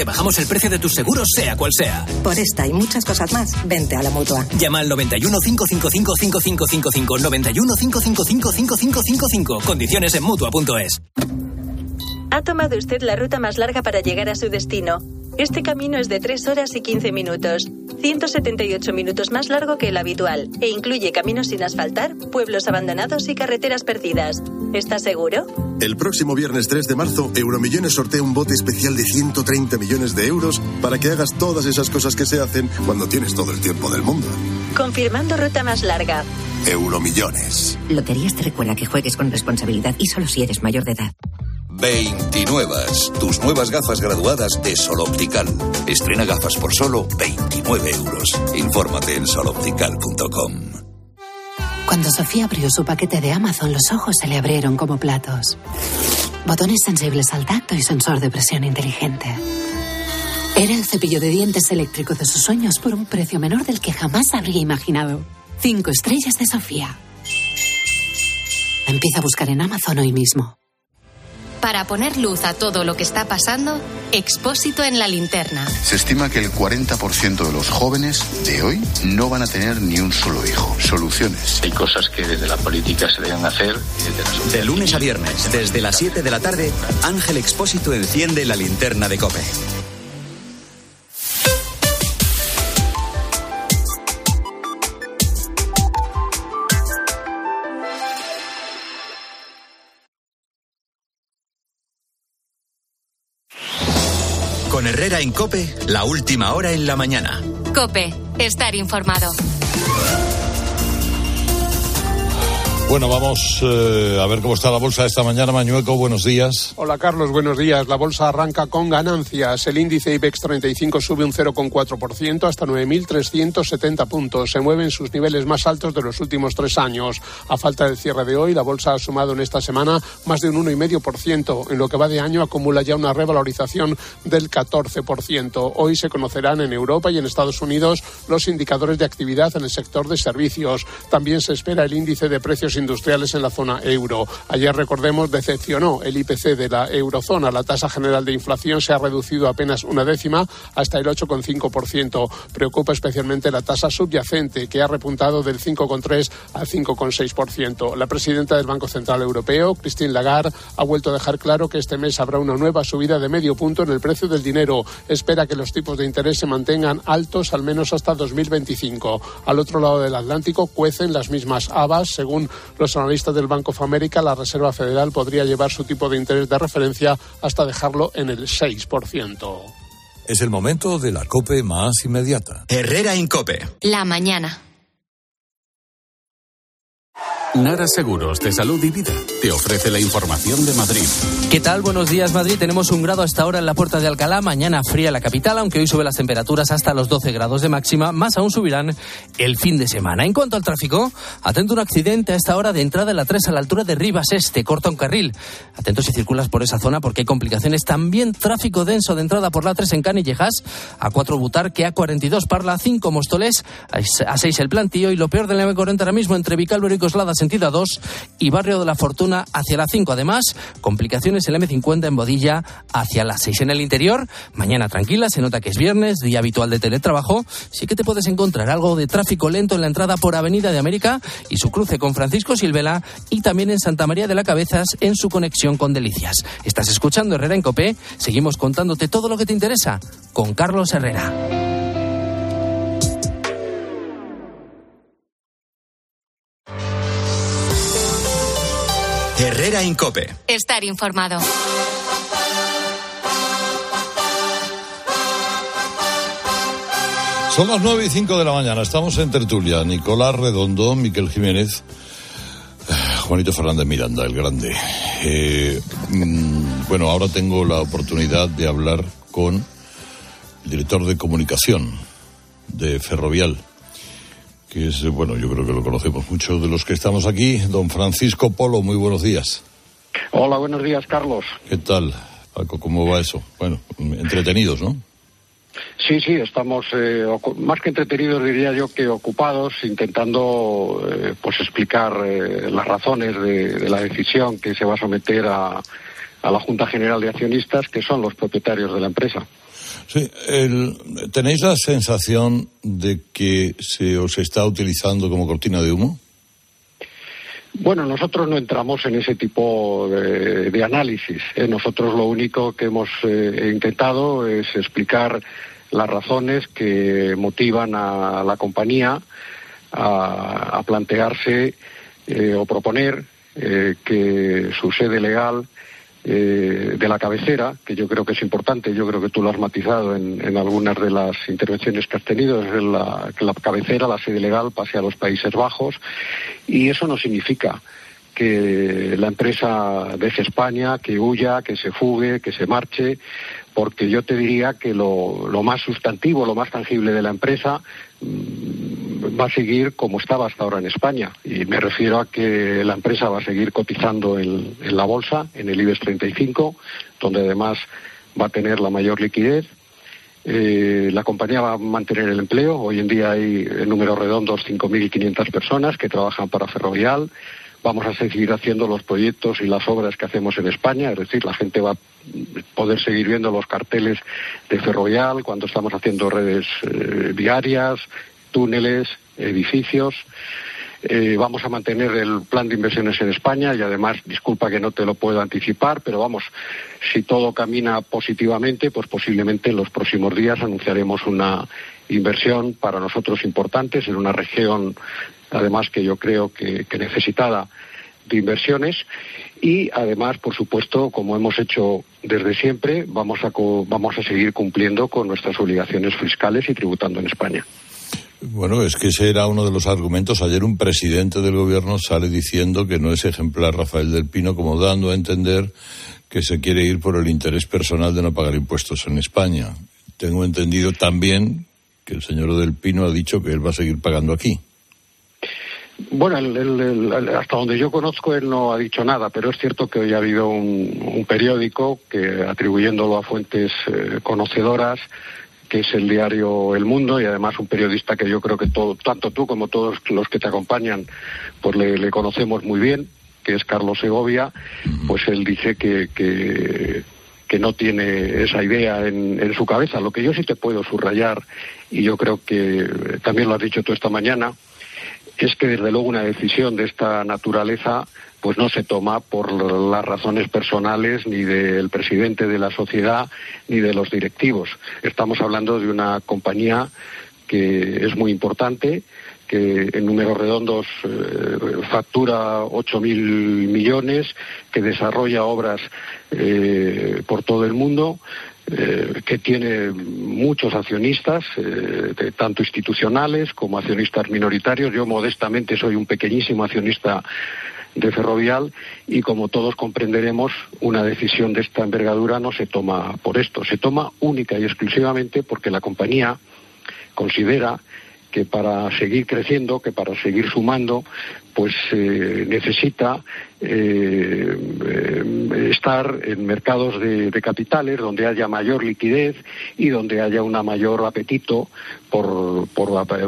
Te bajamos el precio de tus seguros, sea cual sea. Por esta y muchas cosas más, vente a la mutua. Llama al 91 555 5555. 91 555 5555. Condiciones en mutua.es. Ha tomado usted la ruta más larga para llegar a su destino. Este camino es de 3 horas y 15 minutos, 178 minutos más largo que el habitual, e incluye caminos sin asfaltar, pueblos abandonados y carreteras perdidas. ¿Está seguro? El próximo viernes 3 de marzo, Euromillones sortea un bote especial de 130 millones de euros para que hagas todas esas cosas que se hacen cuando tienes todo el tiempo del mundo. Confirmando ruta más larga. Euromillones. Loterías te recuerda que juegues con responsabilidad y solo si eres mayor de edad. 29. Tus nuevas gafas graduadas de Sol Optical. Estrena gafas por solo 29 euros. Infórmate en soloptical.com. Cuando Sofía abrió su paquete de Amazon, los ojos se le abrieron como platos. Botones sensibles al tacto y sensor de presión inteligente. Era el cepillo de dientes eléctrico de sus sueños por un precio menor del que jamás habría imaginado. Cinco estrellas de Sofía. Empieza a buscar en Amazon hoy mismo. Para poner luz a todo lo que está pasando, Expósito en la linterna. Se estima que el 40% de los jóvenes de hoy no van a tener ni un solo hijo. Soluciones. Hay cosas que desde la política se deben hacer. Y de lunes a viernes, desde las 7 de la tarde, Ángel Expósito enciende la linterna de Cope. Herrera en Cope, la última hora en la mañana. Cope, estar informado. Bueno, vamos eh, a ver cómo está la bolsa esta mañana. Mañueco, buenos días. Hola Carlos, buenos días. La bolsa arranca con ganancias. El índice IBEX 35 sube un 0,4% hasta 9.370 puntos. Se mueven sus niveles más altos de los últimos tres años. A falta del cierre de hoy, la bolsa ha sumado en esta semana más de un 1,5%. En lo que va de año acumula ya una revalorización del 14%. Hoy se conocerán en Europa y en Estados Unidos los indicadores de actividad en el sector de servicios. También se espera el índice de precios industriales en la zona euro. Ayer, recordemos, decepcionó el IPC de la eurozona. La tasa general de inflación se ha reducido apenas una décima hasta el 8,5%. Preocupa especialmente la tasa subyacente, que ha repuntado del 5,3 al 5,6%. La presidenta del Banco Central Europeo, Christine Lagarde, ha vuelto a dejar claro que este mes habrá una nueva subida de medio punto en el precio del dinero. Espera que los tipos de interés se mantengan altos al menos hasta 2025. Al otro lado del Atlántico cuecen las mismas habas, según los analistas del Banco of America, la Reserva Federal podría llevar su tipo de interés de referencia hasta dejarlo en el 6%. Es el momento de la COPE más inmediata. Herrera en COPE. La mañana. Nara Seguros de Salud y Vida te ofrece la información de Madrid. ¿Qué tal? Buenos días, Madrid. Tenemos un grado hasta ahora en la puerta de Alcalá. Mañana fría la capital, aunque hoy sube las temperaturas hasta los 12 grados de máxima. Más aún subirán el fin de semana. En cuanto al tráfico, atento un accidente a esta hora de entrada en la 3 a la altura de Rivas Este. Corta un carril. Atento si circulas por esa zona porque hay complicaciones. También tráfico denso de entrada por la 3 en Canillejas. A 4 Butarque, a 42 Parla, a 5 Móstoles, a 6 el Plantío y lo peor del 940 ahora mismo entre Vicálvaro y Coslada sentido 2 y Barrio de la Fortuna hacia la 5. Además, complicaciones en el M50 en Bodilla hacia la 6. En el interior, mañana tranquila, se nota que es viernes, día habitual de teletrabajo. Sí que te puedes encontrar algo de tráfico lento en la entrada por Avenida de América y su cruce con Francisco Silvela y también en Santa María de la Cabezas en su conexión con Delicias. Estás escuchando Herrera en Copé. Seguimos contándote todo lo que te interesa con Carlos Herrera. Herrera Incope. Estar informado. Son las 9 y 5 de la mañana. Estamos en tertulia. Nicolás Redondo, Miquel Jiménez, eh, Juanito Fernández Miranda, el grande. Eh, mm, bueno, ahora tengo la oportunidad de hablar con el director de comunicación de Ferrovial, que es, bueno, yo creo que lo conocemos muchos de los que estamos aquí. Don Francisco Polo, muy buenos días. Hola, buenos días, Carlos. ¿Qué tal, Paco? ¿Cómo va eso? Bueno, entretenidos, ¿no? Sí, sí, estamos eh, más que entretenidos, diría yo, que ocupados, intentando eh, pues explicar eh, las razones de, de, la decisión que se va a someter a, a la Junta General de Accionistas, que son los propietarios de la empresa. Sí, ¿tenéis la sensación de que se os está utilizando como cortina de humo? Bueno, nosotros no entramos en ese tipo de, análisis. ¿eh? Nosotros lo único que hemos eh, intentado es explicar las razones que motivan a la compañía a, plantearse eh, o proponer que su sede legal eh, de la cabecera, que yo creo que es importante, yo creo que tú lo has matizado en, algunas de las intervenciones que has tenido, es que la cabecera, la sede legal, pase a los Países Bajos, y eso no significa que la empresa deje España, que huya, que se fugue, que se marche, porque yo te diría que lo, lo más sustantivo, lo más tangible de la empresa va a seguir como estaba hasta ahora en España. Y me refiero a que la empresa va a seguir cotizando en, la bolsa, en el IBEX 35, donde además va a tener la mayor liquidez. Eh, la compañía va a mantener el empleo. Hoy en día hay en números redondos 5.500 personas que trabajan para Ferrovial. Vamos a seguir haciendo los proyectos y las obras que hacemos en España, es decir, la gente va a poder seguir viendo los carteles de Ferrovial cuando estamos haciendo redes eh, viarias, túneles, edificios. Eh, vamos a mantener el plan de inversiones en España y además, disculpa que no te lo puedo anticipar, pero vamos, si todo camina positivamente, pues posiblemente en los próximos días anunciaremos una inversión para nosotros importante en una región, además que yo creo que, necesitada de inversiones y además, por supuesto, como hemos hecho desde siempre, vamos a, vamos a seguir cumpliendo con nuestras obligaciones fiscales y tributando en España. Bueno, es que ese era uno de los argumentos. Ayer un presidente del gobierno sale diciendo que no es ejemplar Rafael del Pino, como dando a entender que se quiere ir por el interés personal de no pagar impuestos en España. Tengo entendido también que el señor del Pino ha dicho que él va a seguir pagando aquí. Bueno, hasta donde yo conozco él no ha dicho nada, pero es cierto que hoy ha habido un, periódico que, atribuyéndolo a fuentes eh, conocedoras, que es el diario El Mundo y además un periodista que yo creo que todo, tanto tú como todos los que te acompañan pues le, conocemos muy bien, que es Carlos Segovia, pues él dice que, que, no tiene esa idea en, en, su cabeza. Lo que yo sí te puedo subrayar, y yo creo que también lo has dicho tú esta mañana, es que desde luego una decisión de esta naturaleza pues no se toma por las razones personales ni del presidente de la sociedad ni de los directivos. Estamos hablando de una compañía que es muy importante, que en números redondos eh, factura 8.000 millones, que desarrolla obras eh, por todo el mundo, eh, que tiene muchos accionistas, tanto institucionales como accionistas minoritarios. Yo modestamente soy un pequeñísimo accionista de Ferrovial y como todos comprenderemos, una decisión de esta envergadura no se toma por esto, se toma única y exclusivamente porque la compañía considera que para seguir creciendo, que para seguir sumando, pues eh, necesita eh, eh, estar en mercados de, capitales donde haya mayor liquidez y donde haya un mayor apetito por,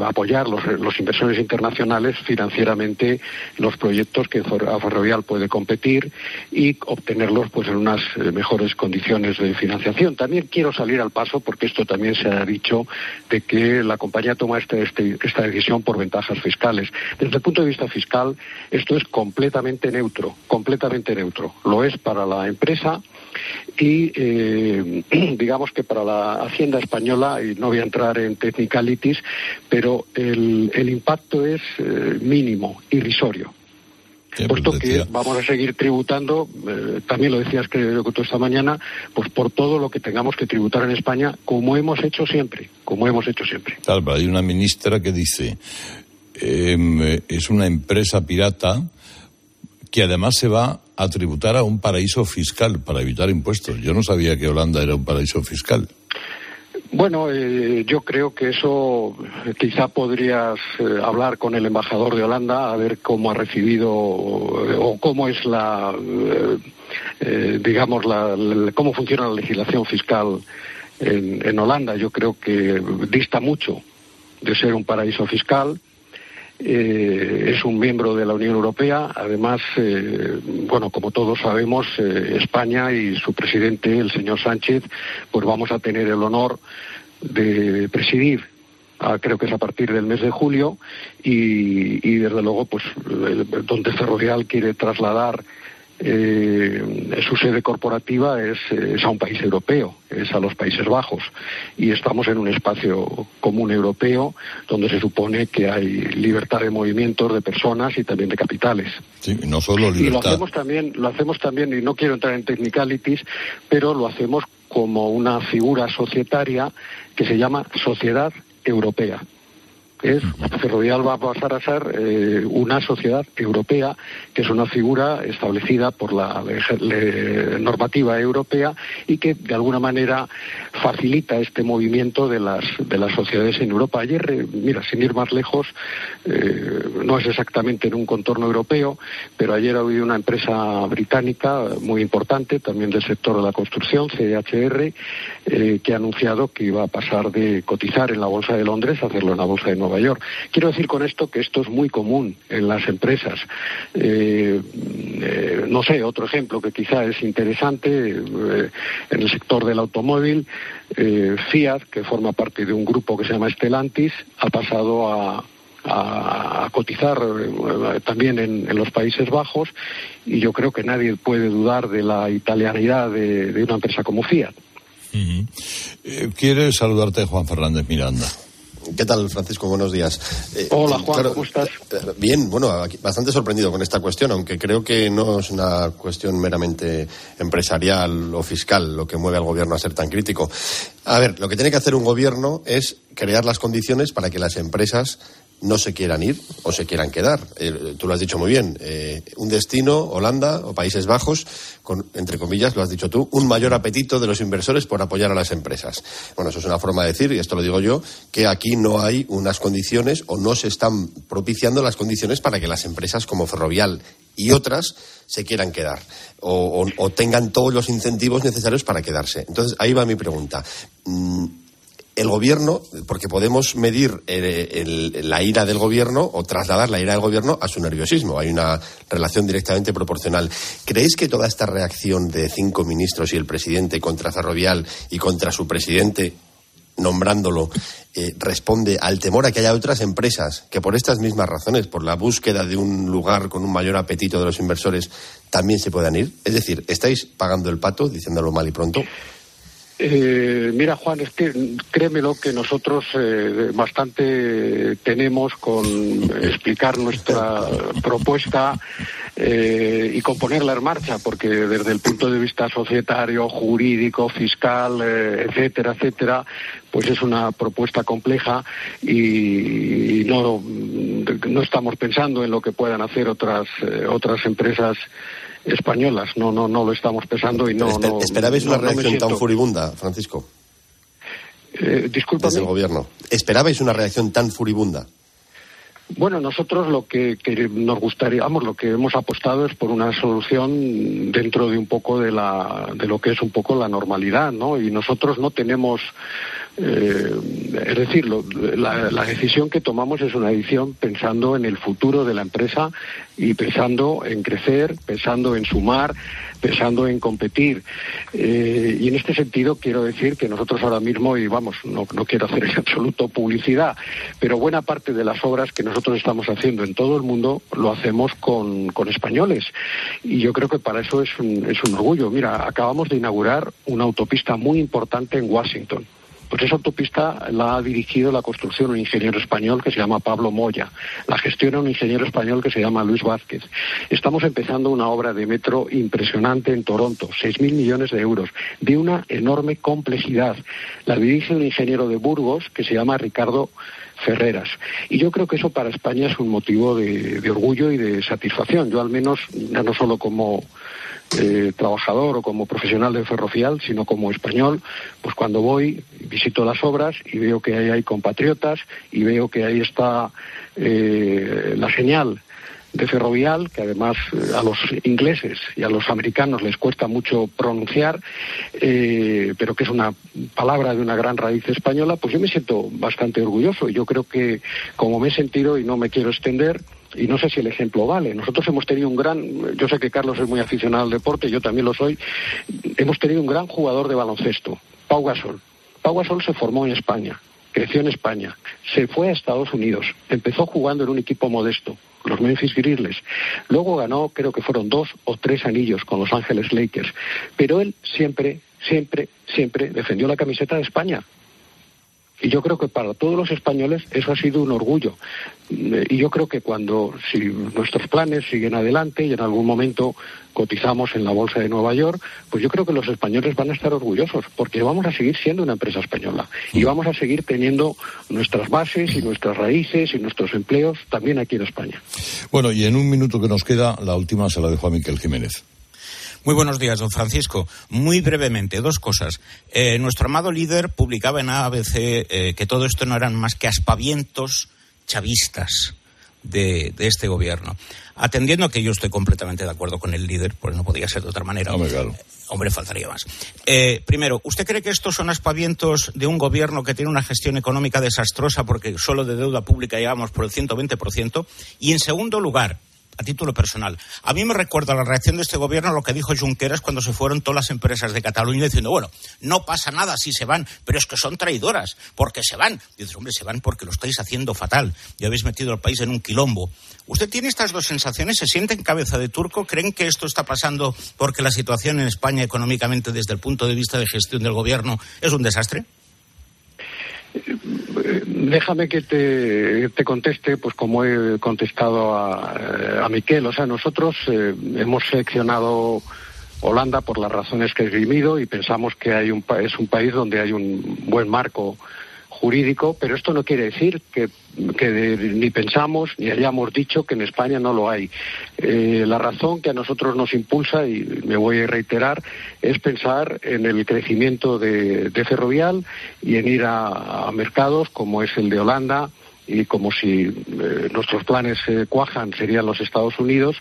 apoyar los, los, inversores internacionales financieramente los proyectos que Ferrovial puede competir y obtenerlos pues en unas mejores condiciones de financiación. También quiero salir al paso porque esto también se ha dicho de que la compañía toma este, este, esta decisión por ventajas fiscales. Desde el punto de vista fiscal esto es completamente neutro, completamente neutro. Lo es para la empresa y eh, digamos que para la Hacienda española, y no voy a entrar en technicalities, pero el, impacto es eh, mínimo, irrisorio. puesto que vamos a seguir tributando, eh, también lo decías que tú esta mañana, pues por todo lo que tengamos que tributar en España, como hemos hecho siempre, como hemos hecho siempre. Claro, hay una ministra que dice, Em, es una empresa pirata que además se va a tributar a un paraíso fiscal para evitar impuestos. Yo no sabía que Holanda era un paraíso fiscal. Bueno, eh, yo creo que eso eh, quizá podrías eh, hablar con el embajador de Holanda a ver cómo ha recibido o cómo es la, digamos, la, cómo funciona la legislación fiscal en Holanda. Yo creo que dista mucho de ser un paraíso fiscal eh, es un miembro de la Unión Europea. Además, eh, bueno, como todos sabemos, eh, España y su presidente, el señor Sánchez, pues vamos a tener el honor de presidir creo que es a partir del mes de julio y, y desde luego pues donde Ferrovial quiere trasladar eh, su sede corporativa es, a un país europeo, es a los Países Bajos. Y estamos en un espacio común europeo donde se supone que hay libertad de movimientos de personas y también de capitales. Sí, no solo libertad. Y lo hacemos también, lo hacemos también, y no quiero entrar en technicalities, pero lo hacemos como una figura societaria que se llama Sociedad Europea es Ferrovial va a pasar a ser eh, una sociedad europea, que es una figura establecida por la normativa europea y que de alguna manera facilita este movimiento de las, de las sociedades en Europa. Ayer, eh, mira, sin ir más lejos, eh, no es exactamente en un contorno europeo, pero ayer ha habido una empresa británica muy importante, también del sector de la construcción, CHR, que ha anunciado que iba a pasar de cotizar en la Bolsa de Londres a hacerlo en la Bolsa de Nueva York. Quiero decir con esto que esto es muy común en las empresas. Eh, eh, no sé, otro ejemplo que quizá es interesante, eh, en el sector del automóvil, Fiat, que forma parte de un grupo que se llama Stellantis, ha pasado a, cotizar también en, los Países Bajos y yo creo que nadie puede dudar de la italianidad de, una empresa como Fiat. Quiere saludarte Juan Fernández Miranda. ¿Qué tal, Francisco? Buenos días. Eh, Hola, Juan, ¿cómo estás? Eh, bien, bueno, bastante sorprendido con esta cuestión, aunque creo que no es una cuestión meramente empresarial o fiscal lo que mueve al gobierno a ser tan crítico. A ver, lo que tiene que hacer un gobierno es crear las condiciones para que las empresas no se quieran ir o se quieran quedar. Eh, tú lo has dicho muy bien. Eh, un destino, Holanda o Países Bajos, con, entre comillas, lo has dicho tú, un mayor apetito de los inversores por apoyar a las empresas. Bueno, eso es una forma de decir, y esto lo digo yo, que aquí no hay unas condiciones o no se están propiciando las condiciones para que las empresas como Ferrovial y otras se quieran quedar o, tengan todos los incentivos necesarios para quedarse. Entonces, ahí va mi pregunta. Mm, el gobierno, porque podemos medir eh, la ira del gobierno o trasladar la ira del gobierno a su nerviosismo. Hay una relación directamente proporcional. ¿Creéis que toda esta reacción de cinco ministros y el presidente contra Ferrovial y contra su presidente nombrándolo, eh, responde al temor a que haya otras empresas que por estas mismas razones, por la búsqueda de un lugar con un mayor apetito de los inversores, también se puedan ir? Es decir, ¿estáis pagando el pato, diciéndolo mal y pronto? Eh, mira, Juan, es que créemelo que nosotros eh, bastante tenemos con explicar nuestra propuesta eh, y con ponerla en marcha, porque desde el punto de vista societario, jurídico, fiscal, etcétera, etcétera, pues es una propuesta compleja y, no, no estamos pensando en lo que puedan hacer otras, otras empresas españolas. No, no, no lo estamos pesando y no. no ¿Esperabais una reacción tan furibunda, Francisco? Eh, disculpa. Desde el gobierno. ¿Esperabais una reacción tan furibunda? Bueno, nosotros lo que, nos gustaría, vamos, lo que hemos apostado es por una solución dentro de un poco de la, de lo que es un poco la normalidad, ¿no? Y nosotros no tenemos eh, es decir, la, decisión que tomamos es una decisión pensando en el futuro de la empresa y pensando en crecer, pensando en sumar, pensando en competir. Eh, y en este sentido quiero decir que nosotros ahora mismo, y vamos, no, quiero hacer en absoluto publicidad, pero buena parte de las obras que nosotros estamos haciendo en todo el mundo lo hacemos con, españoles. Y yo creo que para eso es un orgullo. Mira, acabamos de inaugurar una autopista muy importante en Washington. Pues esa autopista la ha dirigido la construcción un ingeniero español que se llama Pablo Moya, la gestiona un ingeniero español que se llama Luis Vázquez. Estamos empezando una obra de metro impresionante en Toronto, 6.000 millones de euros, de una enorme complejidad. La dirige un ingeniero de Burgos que se llama Ricardo Ferreras. Y yo creo que eso para España es un motivo de, de orgullo y de satisfacción. Yo al menos, ya no solo como eh, trabajador o como profesional de ferrovial, sino como español, pues cuando voy visito las obras y veo que ahí hay compatriotas y veo que ahí está eh, la señal de Ferrovial, que además eh, a los ingleses y a los americanos les cuesta mucho pronunciar, eh, pero que es una palabra de una gran raíz española, pues yo me siento bastante orgulloso. Y yo creo que, como me he sentido, y no me quiero extender, y no sé si el ejemplo vale. Nosotros hemos tenido un gran, yo sé que Carlos es muy aficionado al deporte, yo también lo soy, hemos tenido un gran jugador de baloncesto, Pau Gasol. Pau Gasol se formó en España, creció en España, se fue a Estados Unidos, empezó jugando en un equipo modesto, los Memphis Grizzlies. Luego ganó, creo que fueron dos o tres anillos con Los Ángeles Lakers. Pero él siempre, siempre, siempre defendió la camiseta de España. Y yo creo que para todos los españoles eso ha sido un orgullo. Y yo creo que cuando, si nuestros planes siguen adelante y en algún momento cotizamos en la Bolsa de Nueva York, pues yo creo que los españoles van a estar orgullosos, porque vamos a seguir siendo una empresa española y vamos a seguir teniendo nuestras bases y nuestras raíces y nuestros empleos también aquí en España. Bueno, y en un minuto que nos queda, la última se la dejo a Miquel Jiménez. Muy buenos días, don Francisco. Muy brevemente, dos cosas. Eh, nuestro amado líder publicaba en ABC eh, que todo esto no eran más que aspavientos chavistas de, este gobierno. Atendiendo que yo estoy completamente de acuerdo con el líder, pues no podía ser de otra manera. Hombre, faltaría más. Eh, primero, ¿usted cree que estos son aspavientos de un gobierno que tiene una gestión económica desastrosa porque solo de deuda pública llevamos por el 120%? Y en segundo lugar, a título personal. A mí me recuerda la reacción de este gobierno a lo que dijo Junqueras cuando se fueron todas las empresas de Cataluña diciendo, bueno, no pasa nada si se van, pero es que son traidoras, porque se van. dices, hombre, se van porque lo estáis haciendo fatal y habéis metido al país en un quilombo. ¿Usted tiene estas dos sensaciones? ¿Se siente en cabeza de turco? ¿Creen que esto está pasando porque la situación en España económicamente desde el punto de vista de gestión del gobierno es un desastre? Déjame que te, conteste, pues como he contestado a, a Miquel. O sea, nosotros eh, hemos seleccionado Holanda por las razones que he esgrimido y pensamos que hay un, es un país donde hay un buen marco jurídico, pero esto no quiere decir que, ni pensamos ni hayamos dicho que en España no lo hay. Eh, la razón que a nosotros nos impulsa, y me voy a reiterar, es pensar en el crecimiento de, Ferrovial y en ir a mercados como es el de Holanda, y como si eh, nuestros planes se cuajan serían los Estados Unidos,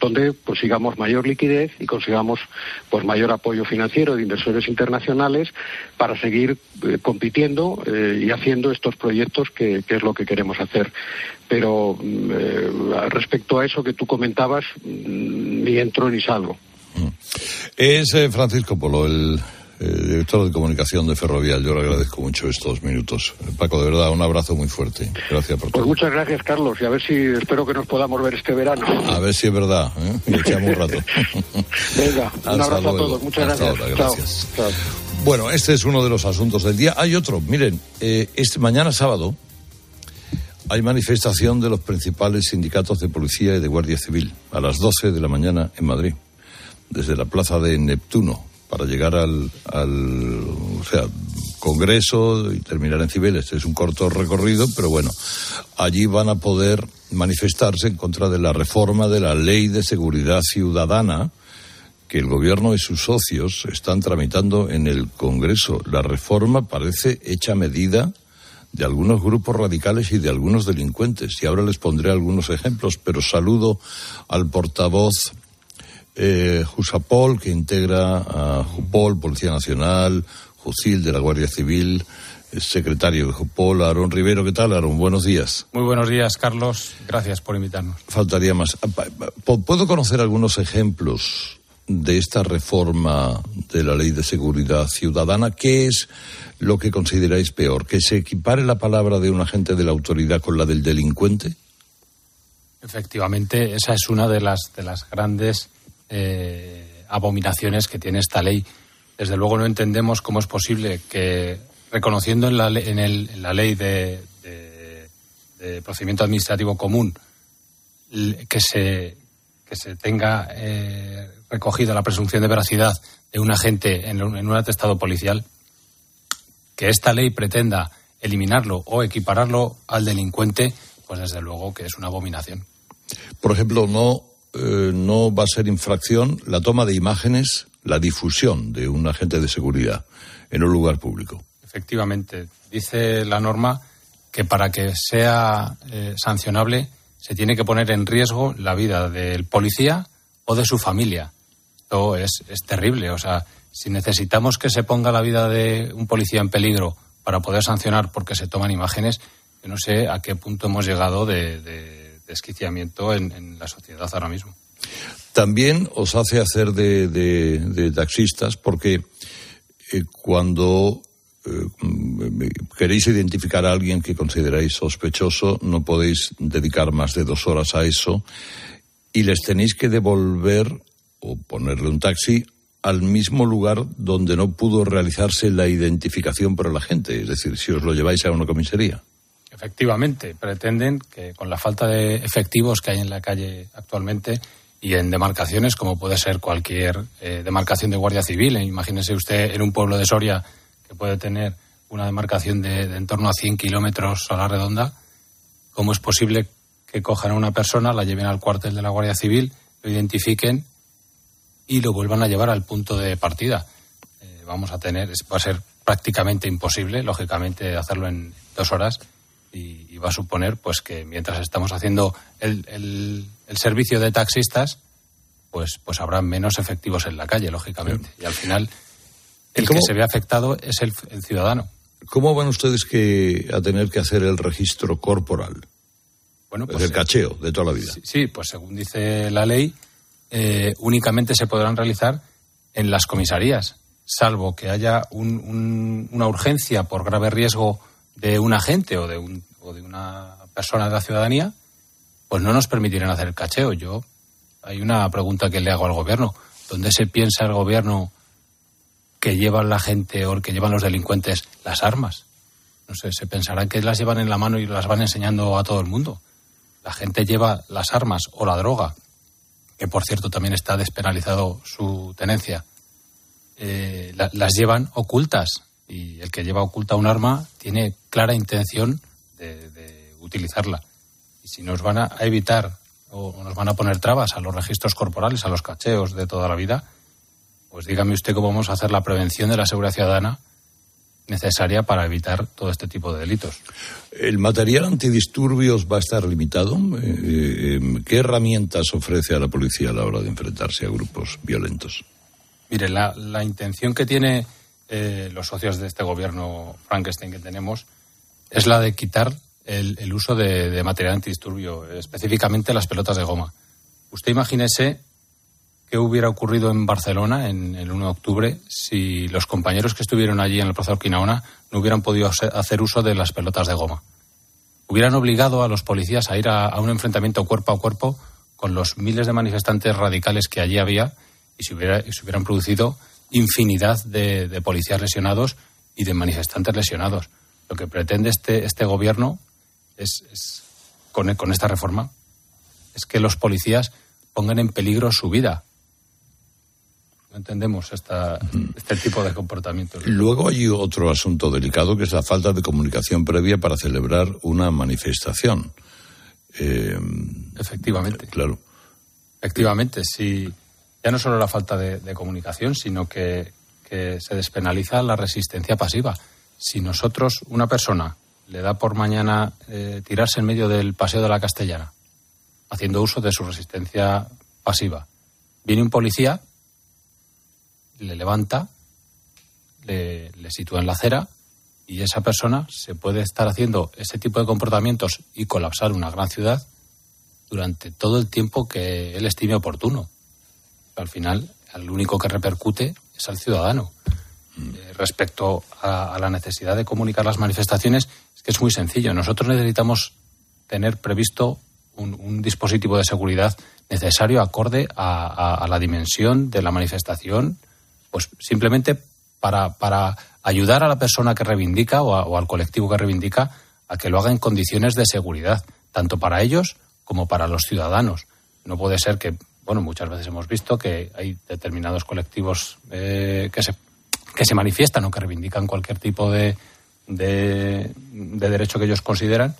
donde consigamos mayor liquidez y consigamos pues mayor apoyo financiero de inversores internacionales para seguir eh, compitiendo eh, y haciendo estos proyectos que, es lo que queremos hacer. Pero mm, respecto a eso que tú comentabas, mm, ni entro ni salgo. Mm. Es Francisco Polo, el eh, director de comunicación de Ferrovial. Yo le agradezco mucho estos minutos. Paco, de verdad, un abrazo muy fuerte. Gracias por pues todo. muchas gracias, Carlos, y a ver si espero que nos podamos ver este verano. A ver si es verdad, ¿eh? Y echamos un rato. Venga, un abrazo a todos. Muchas gracias. Bueno, este es uno de los asuntos del día. Hay otro, miren, eh, este mañana sábado hay manifestación de los principales sindicatos de policía y de guardia civil a las 12 de la mañana en Madrid, desde la plaza de Neptuno, para llegar al, o sea, Congreso y terminar en Cibeles. Es un corto recorrido, pero bueno, allí van a poder manifestarse en contra de la reforma de la Ley de Seguridad Ciudadana que el gobierno y sus socios están tramitando en el Congreso. La reforma parece hecha medida de algunos grupos radicales y de algunos delincuentes. Y ahora les pondré algunos ejemplos, pero saludo al portavoz eh, Jusapol, que integra a Jupol, Policía Nacional, Jusil de la Guardia Civil, secretario de Jupol, Aarón Rivero. ¿Qué tal, Aarón? Buenos días. Muy buenos días, Carlos. Gracias por invitarnos. Faltaría más. Ah, ¿Puedo conocer algunos ejemplos de esta reforma de la Ley de Seguridad Ciudadana? ¿Qué es lo que consideráis peor? ¿Que se equipare la palabra de un agente de la autoridad con la del delincuente? Efectivamente, esa es una de las, de las grandes eh, abominaciones que tiene esta ley. Desde luego no entendemos cómo es posible que, reconociendo en la, en la ley de, procedimiento administrativo común que se, que se tenga eh, recogida la presunción de veracidad de un agente en, en un atestado policial, que esta ley pretenda eliminarlo o equipararlo al delincuente, pues desde luego que es una abominación. Por ejemplo, no eh, no va a ser infracción la toma de imágenes, la difusión de un agente de seguridad en un lugar público. Efectivamente, dice la norma que para que sea eh, sancionable se tiene que poner en riesgo la vida del policía o de su familia. Esto es, es terrible. O sea, si necesitamos que se ponga la vida de un policía en peligro para poder sancionar porque se toman imágenes, yo no sé a qué punto hemos llegado de, de, esquiciamiento en, la sociedad ahora mismo. También os hace hacer de, taxistas porque eh, cuando eh, queréis identificar a alguien que consideráis sospechoso, no podéis dedicar más de dos horas a eso y les tenéis que devolver o ponerle un taxi al mismo lugar donde no pudo realizarse la identificación por la gente, es decir, si os lo lleváis a una comisaría. Efectivamente, pretenden que con la falta de efectivos que hay en la calle actualmente y en demarcaciones como puede ser cualquier eh, demarcación de Guardia Civil, eh, imagínese usted en un pueblo de Soria que puede tener una demarcación de, en torno a 100 kilómetros a la redonda, ¿cómo es posible que cojan a una persona, la lleven al cuartel de la Guardia Civil, lo identifiquen y lo vuelvan a llevar al punto de partida. Eh, vamos a tener, va a ser prácticamente imposible, lógicamente, hacerlo en dos horas y, va a suponer pues que mientras estamos haciendo el, el, servicio de taxistas, pues, pues habrá menos efectivos en la calle, lógicamente. Y al final, el que se ve afectado es el, ciudadano. ¿Cómo van ustedes que, a tener que hacer el registro corporal? Bueno, pues, el cacheo de toda la vida. sí, pues según dice la ley, eh, únicamente se podrán realizar en las comisarías, salvo que haya una urgencia por grave riesgo de un agente o de, una persona de la ciudadanía, pues no nos permitirán hacer el cacheo. Yo hay una pregunta que le hago al gobierno. ¿Dónde se piensa el gobierno que llevan la gente o que llevan los delincuentes las armas? No sé, se pensarán que las llevan en la mano y las van enseñando a todo el mundo. La gente lleva las armas o la droga que por cierto también está despenalizado su tenencia, eh, las llevan ocultas y el que lleva oculta un arma tiene clara intención de, utilizarla. Y si nos van a evitar o nos van a poner trabas a los registros corporales, a los cacheos de toda la vida, pues dígame usted cómo vamos a hacer la prevención de la seguridad ciudadana necesaria para evitar todo este tipo de delitos. ¿El material antidisturbios va a estar limitado? Eh, eh, ¿Qué herramientas ofrece a la policía a la hora de enfrentarse a grupos violentos? Mire, la, intención que tiene eh, los socios de este gobierno Frankenstein que tenemos es la de quitar el, uso de, material antidisturbio, específicamente las pelotas de goma. Usted imagínese qué hubiera ocurrido en Barcelona en el 1 de octubre si los compañeros que estuvieron allí en el Plaza Urquinaona no hubieran podido hacer uso de las pelotas de goma. Hubieran obligado a los policías a ir a, un enfrentamiento cuerpo a cuerpo con los miles de manifestantes radicales que allí había y hubiera, se hubieran producido infinidad de, policías lesionados y de manifestantes lesionados. Lo que pretende este, este gobierno es, con, con esta reforma es que los policías pongan en peligro su vida, no entendemos este tipo de comportamientos. Luego hay otro asunto delicado que es la falta de comunicación previa para celebrar una manifestación. Eh, Efectivamente. Claro. Efectivamente, sí. Ya no solo la falta de, comunicación, sino que, se despenaliza la resistencia pasiva. Si nosotros, una persona, le da por mañana eh, tirarse en medio del paseo de la Castellana, haciendo uso de su resistencia pasiva, viene un policía le levanta, le, sitúa en la acera y esa persona se puede estar haciendo ese tipo de comportamientos y colapsar una gran ciudad durante todo el tiempo que él estime oportuno. Al final, al único que repercute es al ciudadano. Eh, respecto a, la necesidad de comunicar las manifestaciones, es que es muy sencillo. Nosotros necesitamos tener previsto un, dispositivo de seguridad necesario acorde a la dimensión de la manifestación pues simplemente para, para ayudar a la persona que reivindica o, al colectivo que reivindica a que lo haga en condiciones de seguridad, tanto para ellos como para los ciudadanos. No puede ser que, bueno, muchas veces hemos visto que hay determinados colectivos eh, que, se, que se manifiestan o que reivindican cualquier tipo de, de, derecho que ellos consideran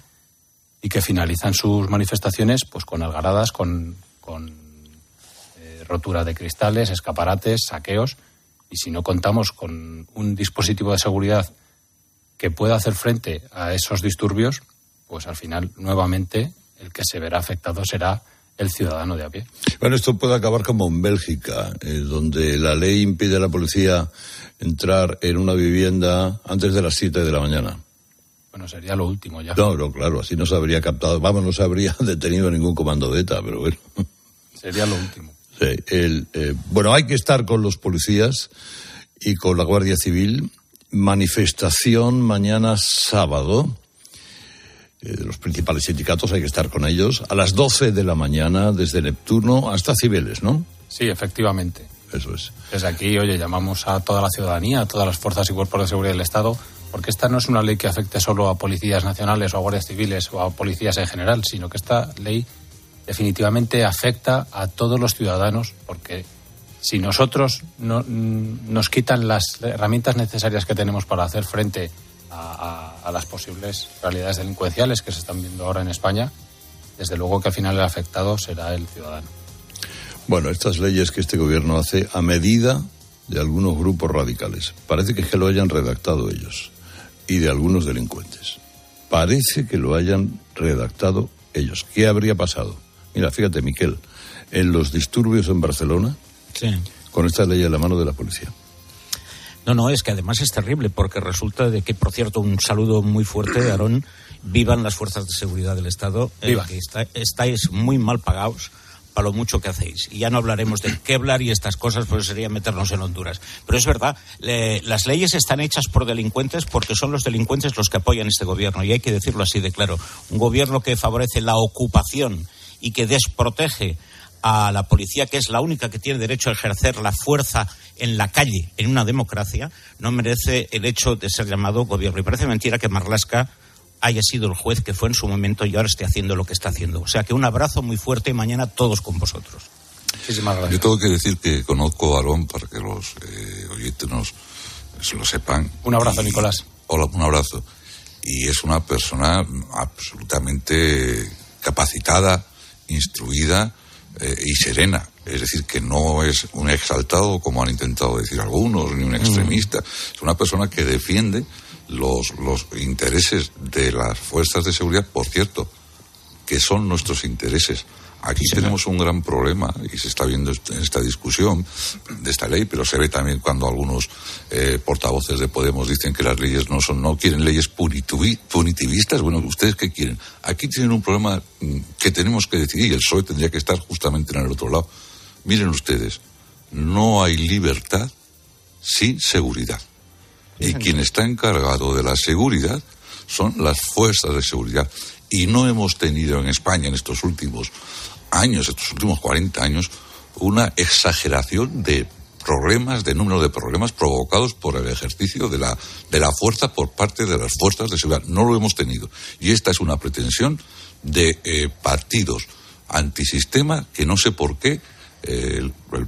y que finalizan sus manifestaciones pues con algaradas, con, con eh, rotura de cristales, escaparates, saqueos. Y si no contamos con un dispositivo de seguridad que pueda hacer frente a esos disturbios, pues al final nuevamente el que se verá afectado será el ciudadano de a pie. Bueno, esto puede acabar como en Bélgica, eh, donde la ley impide a la policía entrar en una vivienda antes de las 7 de la mañana. Bueno, sería lo último ya. No, no, claro, así no se habría captado, vamos, no se habría detenido ningún comando de ETA, pero bueno. Sería lo último. Sí, el, eh, bueno, hay que estar con los policías y con la Guardia Civil. Manifestación mañana sábado de los principales sindicatos, hay que estar con ellos, a las 12 de la mañana, desde Neptuno hasta Cibeles, ¿no? Sí, efectivamente. Eso es. Desde aquí, oye, llamamos a toda la ciudadanía, a todas las fuerzas y cuerpos de seguridad del Estado, porque esta no es una ley que afecte solo a policías nacionales o a guardias civiles o a policías en general, sino que esta ley definitivamente afecta a todos los ciudadanos, porque si nosotros no, mm, nos quitan las herramientas necesarias que tenemos para hacer frente a, a, a, las posibles realidades delincuenciales que se están viendo ahora en España, desde luego que al final el afectado será el ciudadano. Bueno, estas leyes que este gobierno hace a medida de algunos grupos radicales. Parece que es que lo hayan redactado ellos y de algunos delincuentes. Parece que lo hayan redactado ellos. ¿Qué habría pasado? Mira, fíjate, Miquel, en los disturbios en Barcelona, sí. con esta ley en la mano de la policía. No, no, es que además es terrible porque resulta de que, por cierto, un saludo muy fuerte, Aarón, vivan las fuerzas de seguridad del Estado, eh, que está, estáis muy mal pagados para lo mucho que hacéis. Y ya no hablaremos de Kevlar y estas cosas, pues sería meternos en Honduras. Pero es verdad, le, las leyes están hechas por delincuentes porque son los delincuentes los que apoyan este gobierno. Y hay que decirlo así de claro. Un gobierno que favorece la ocupación y que desprotege a la policía, que es la única que tiene derecho a ejercer la fuerza en la calle, en una democracia, no merece el hecho de ser llamado gobierno. Y parece mentira que Marlasca haya sido el juez que fue en su momento y ahora esté haciendo lo que está haciendo. O sea que un abrazo muy fuerte y mañana todos con vosotros. Yo tengo que decir que conozco a Aarón para que los eh, oyentes nos, se lo sepan. Un abrazo, y, Nicolás. Hola, un abrazo. Y es una persona absolutamente capacitada, instruida eh, y serena. Es decir, que no es un exaltado, como han intentado decir algunos, ni un extremista. Mm. Es una persona que defiende los, los intereses de las fuerzas de seguridad, por cierto, que son nuestros intereses. Aquí sí, tenemos un gran problema y se está viendo en esta discusión de esta ley, pero se ve también cuando algunos eh, portavoces de Podemos dicen que las leyes no son, no quieren leyes punitivistas. Bueno, ¿ustedes qué quieren? Aquí tienen un problema mm, que tenemos que decidir y el PSOE tendría que estar justamente en el otro lado. Miren ustedes, no hay libertad sin seguridad. Y quien está encargado de la seguridad son las fuerzas de seguridad. Y no hemos tenido en España en estos últimos años, estos últimos 40 años, una exageración de problemas, de número de problemas provocados por el ejercicio de la, de la fuerza por parte de las fuerzas de seguridad. No lo hemos tenido. Y esta es una pretensión de eh, partidos antisistema que no sé por qué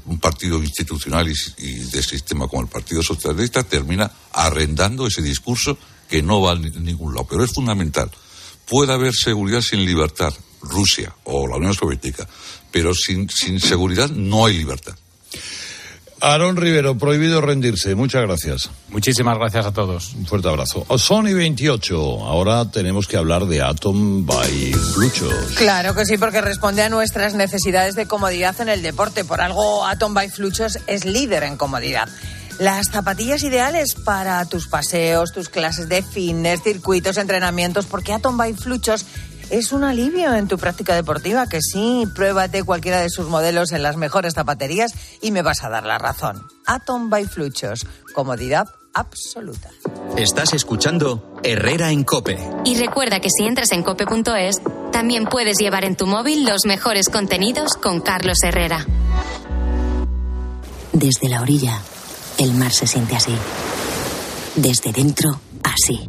un partido institucional y, y, de sistema como el Partido Socialista termina arrendando ese discurso que no va a ningún lado. Pero es fundamental. Puede haber seguridad sin libertad, Rusia o la Unión Soviética, pero sin, sin seguridad no hay libertad. Aarón Rivero, prohibido rendirse. Muchas gracias. Muchísimas gracias a todos. Un fuerte abrazo. Sony 28. Ahora tenemos que hablar de Atom by Fluchos. Claro que sí, porque responde a nuestras necesidades de comodidad en el deporte. Por algo, Atom by Fluchos es líder en comodidad. Las zapatillas ideales para tus paseos, tus clases de fitness, circuitos, entrenamientos, porque Atom by Fluchos es un alivio en tu práctica deportiva, que sí, pruébate cualquiera de sus modelos en las mejores zapaterías y me vas a dar la razón. Atom by Fluchos, comodidad absoluta. Estás escuchando Herrera en Cope. Y recuerda que si entras en cope.es, también puedes llevar en tu móvil los mejores contenidos con Carlos Herrera. Desde la orilla, el mar se siente así. Desde dentro, así.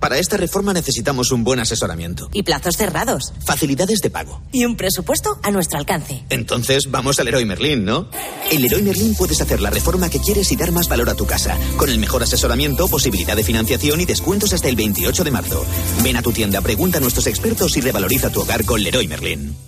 Para esta reforma necesitamos un buen asesoramiento. Y plazos cerrados. Facilidades de pago. Y un presupuesto a nuestro alcance. Entonces vamos al Leroy Merlin, ¿no? En Leroy Merlin puedes hacer la reforma que quieres y dar más valor a tu casa. Con el mejor asesoramiento, posibilidad de financiación y descuentos hasta el 28 de marzo. Ven a tu tienda, pregunta a nuestros expertos y revaloriza tu hogar con Leroy Merlin.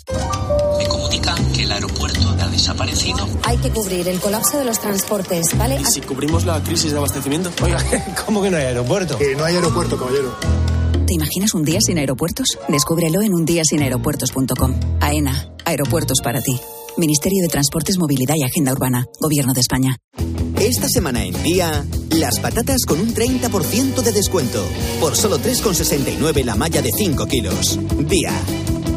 Desaparecido. Hay que cubrir el colapso de los transportes, ¿vale? ¿Y si cubrimos la crisis de abastecimiento? Oiga, ¿cómo que no hay aeropuerto? Que no hay aeropuerto, caballero. ¿Te imaginas un día sin aeropuertos? Descúbrelo en undiasinaeropuertos.com. AENA, aeropuertos para ti. Ministerio de Transportes, Movilidad y Agenda Urbana, Gobierno de España. Esta semana en día, las patatas con un 30% de descuento. Por solo 3,69 la malla de 5 kilos. Día.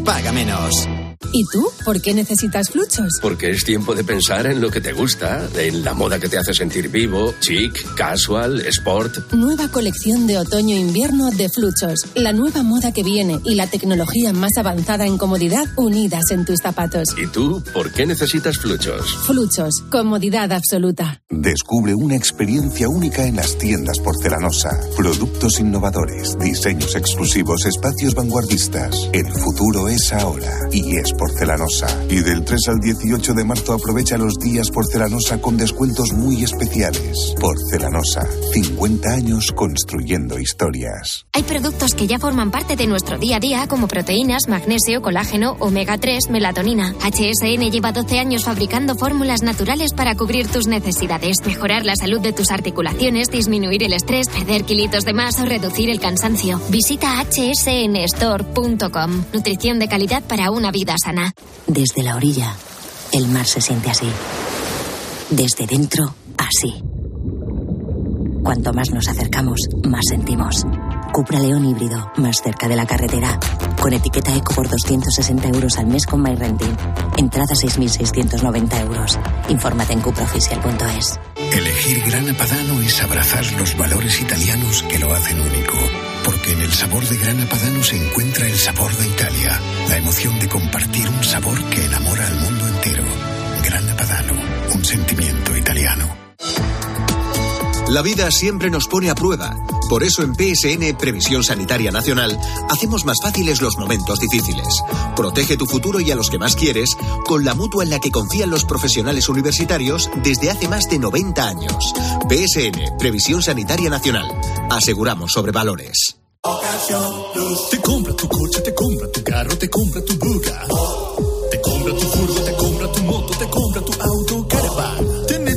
Paga menos. ¿Y tú? ¿Por qué necesitas fluchos? Porque es tiempo de pensar en lo que te gusta, en la moda que te hace sentir vivo, chic, casual, sport. Nueva colección de otoño-invierno de fluchos. La nueva moda que viene y la tecnología más avanzada en comodidad unidas en tus zapatos. ¿Y tú? ¿Por qué necesitas fluchos? Fluchos. Comodidad absoluta. Descubre una experiencia única en las tiendas porcelanosa. Productos innovadores, diseños exclusivos, espacios vanguardistas. El futuro es ahora y es porcelanosa. Y del 3 al 18 de marzo aprovecha los días porcelanosa con descuentos muy especiales. Porcelanosa, 50 años construyendo historias. Hay productos que ya forman parte de nuestro día a día como proteínas, magnesio, colágeno, omega 3, melatonina. HSN lleva 12 años fabricando fórmulas naturales para cubrir tus necesidades, mejorar la salud de tus articulaciones, disminuir el estrés, perder kilitos de más o reducir el cansancio. Visita hsnstore.com. Nutrición de calidad para una vida Desde la orilla, el mar se siente así. Desde dentro, así. Cuanto más nos acercamos, más sentimos. Cupra León híbrido, más cerca de la carretera. Con etiqueta Eco por 260 euros al mes con MyRenting. Entrada 6.690 euros. Infórmate en cupraoficial.es. Elegir Grana Padano es abrazar los valores italianos que lo hacen único. Porque en el sabor de Grana Padano se encuentra el sabor de Italia. La emoción de compartir un sabor que enamora al mundo entero. Grana Padano, un sentimiento italiano. La vida siempre nos pone a prueba. Por eso en PSN Previsión Sanitaria Nacional hacemos más fáciles los momentos difíciles. Protege tu futuro y a los que más quieres con la mutua en la que confían los profesionales universitarios desde hace más de 90 años. PSN Previsión Sanitaria Nacional. Aseguramos sobre valores. Te compra tu coche, te compra tu carro, te compra tu buga. Te compra tu furgo, te compra tu moto, te compra tu auto.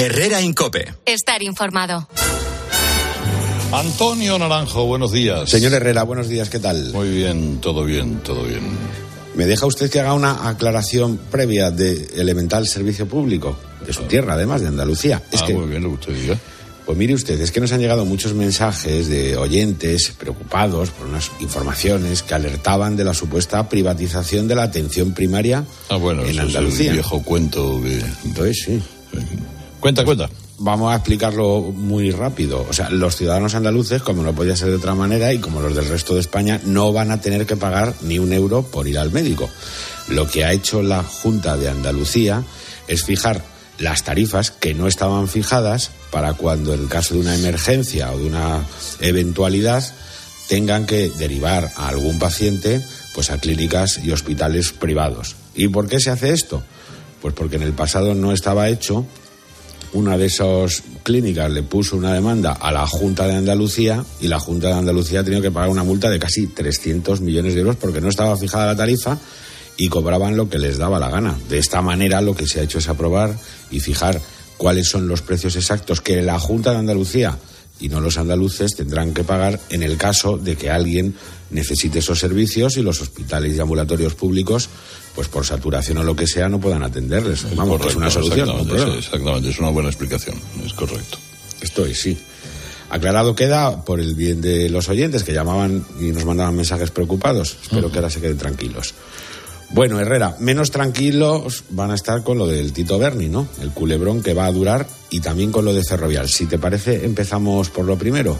Herrera Incope. Estar informado. Antonio Naranjo, buenos días. Señor Herrera, buenos días, ¿qué tal? Muy bien, todo bien, todo bien. ¿Me deja usted que haga una aclaración previa de elemental servicio público? De su tierra, además, de Andalucía. Es ah, que, muy bien, lo que usted diga. Pues mire usted, es que nos han llegado muchos mensajes de oyentes preocupados por unas informaciones que alertaban de la supuesta privatización de la atención primaria ah, bueno, en eso Andalucía. Es el viejo cuento que... Entonces, sí. Cuenta, cuenta. Vamos a explicarlo muy rápido. O sea, los ciudadanos andaluces, como no podía ser de otra manera, y como los del resto de España, no van a tener que pagar ni un euro por ir al médico. Lo que ha hecho la Junta de Andalucía es fijar las tarifas que no estaban fijadas para cuando en el caso de una emergencia o de una eventualidad tengan que derivar a algún paciente pues a clínicas y hospitales privados. ¿Y por qué se hace esto? Pues porque en el pasado no estaba hecho una de esas clínicas le puso una demanda a la Junta de Andalucía y la Junta de Andalucía ha tenido que pagar una multa de casi 300 millones de euros porque no estaba fijada la tarifa y cobraban lo que les daba la gana. De esta manera lo que se ha hecho es aprobar y fijar cuáles son los precios exactos que la Junta de Andalucía y no los andaluces tendrán que pagar en el caso de que alguien necesite esos servicios y los hospitales y ambulatorios públicos, pues por saturación o lo que sea, no puedan atenderles. Es Vamos, es una solución. Exactamente, exactamente, es una buena explicación, es correcto. Estoy, sí. Aclarado queda por el bien de los oyentes que llamaban y nos mandaban mensajes preocupados. Espero que ahora se queden tranquilos. Bueno, Herrera, menos tranquilos van a estar con lo del Tito Berni, ¿no? El culebrón que va a durar y también con lo de Ferrovial. Si te parece, empezamos por lo primero,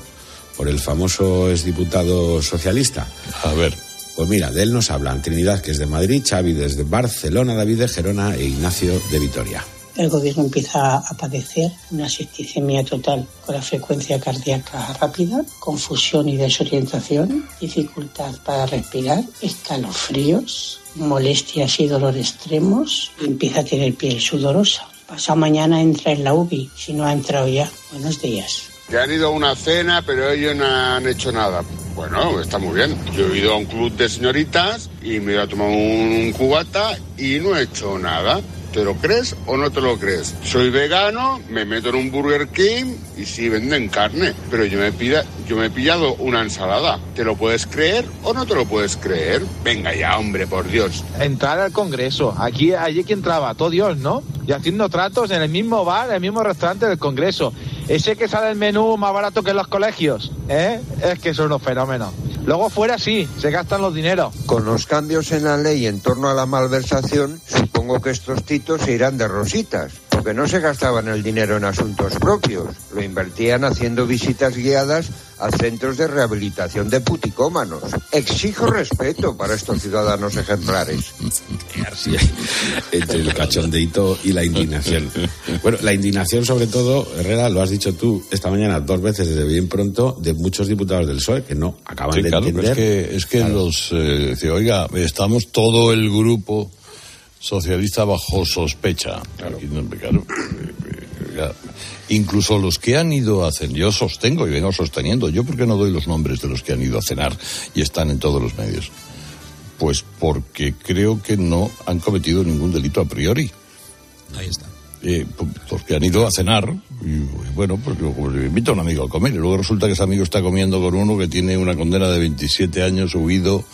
por el famoso exdiputado socialista. A ver. Pues mira, de él nos hablan Trinidad, que es de Madrid, Xavi desde Barcelona, David de Gerona e Ignacio de Vitoria. El gobierno empieza a padecer una septicemia total con la frecuencia cardíaca rápida, confusión y desorientación, dificultad para respirar, escalofríos, molestias y dolor extremos y empieza a tener piel sudorosa. Pasado mañana entra en la UBI, si no ha entrado ya. Buenos días. Que han ido a una cena, pero ellos no han hecho nada. Bueno, está muy bien. Yo he ido a un club de señoritas y me he tomar un cubata y no he hecho nada. ¿Te lo crees o no te lo crees? Soy vegano, me meto en un Burger King y sí venden carne, pero yo me, yo me he pillado una ensalada. ¿Te lo puedes creer o no te lo puedes creer? Venga ya, hombre, por Dios. entrar al Congreso. Aquí, allí que entraba, todo Dios, ¿no? Y haciendo tratos en el mismo bar, en el mismo restaurante del Congreso. Ese que sale el menú más barato que en los colegios, ¿eh? Es que son unos fenómenos. Luego fuera sí, se gastan los dineros. Con los cambios en la ley en torno a la malversación, supongo que estos titos se irán de rositas, porque no se gastaban el dinero en asuntos propios, lo invertían haciendo visitas guiadas a centros de rehabilitación de puticómanos. Exijo respeto para estos ciudadanos ejemplares. Sí, entre el cachondeito y la indignación. Bueno, la indignación sobre todo, Herrera, lo has dicho tú esta mañana dos veces desde bien pronto, de muchos diputados del PSOE que no acaban Sí, de claro, pero entender. es que, es que los. Eh, oiga, estamos todo el grupo socialista bajo sospecha. Claro, eh, eh, incluso los que han ido a cenar, yo sostengo y vengo sosteniendo, yo porque no doy los nombres de los que han ido a cenar y están en todos los medios. Pues porque creo que no han cometido ningún delito a priori. Ahí está. Eh, porque han ido a cenar y, y bueno, pues yo pues, invito a un amigo a comer y luego resulta que ese amigo está comiendo con uno que tiene una condena de 27 años huido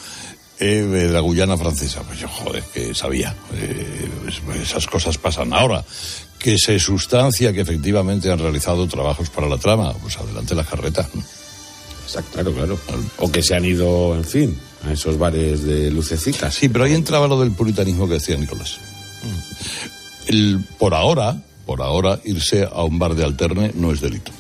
eh, de la Guyana francesa. Pues yo, joder, que sabía. Eh, pues, esas cosas pasan ahora. Que se sustancia que efectivamente han realizado trabajos para la trama, pues adelante la carreta. Exacto, claro, claro. O que se han ido, en fin, a esos bares de lucecitas. Sí, pero ahí entraba lo del puritanismo que decía Nicolás. El, por ahora, por ahora, irse a un bar de alterne no es delito.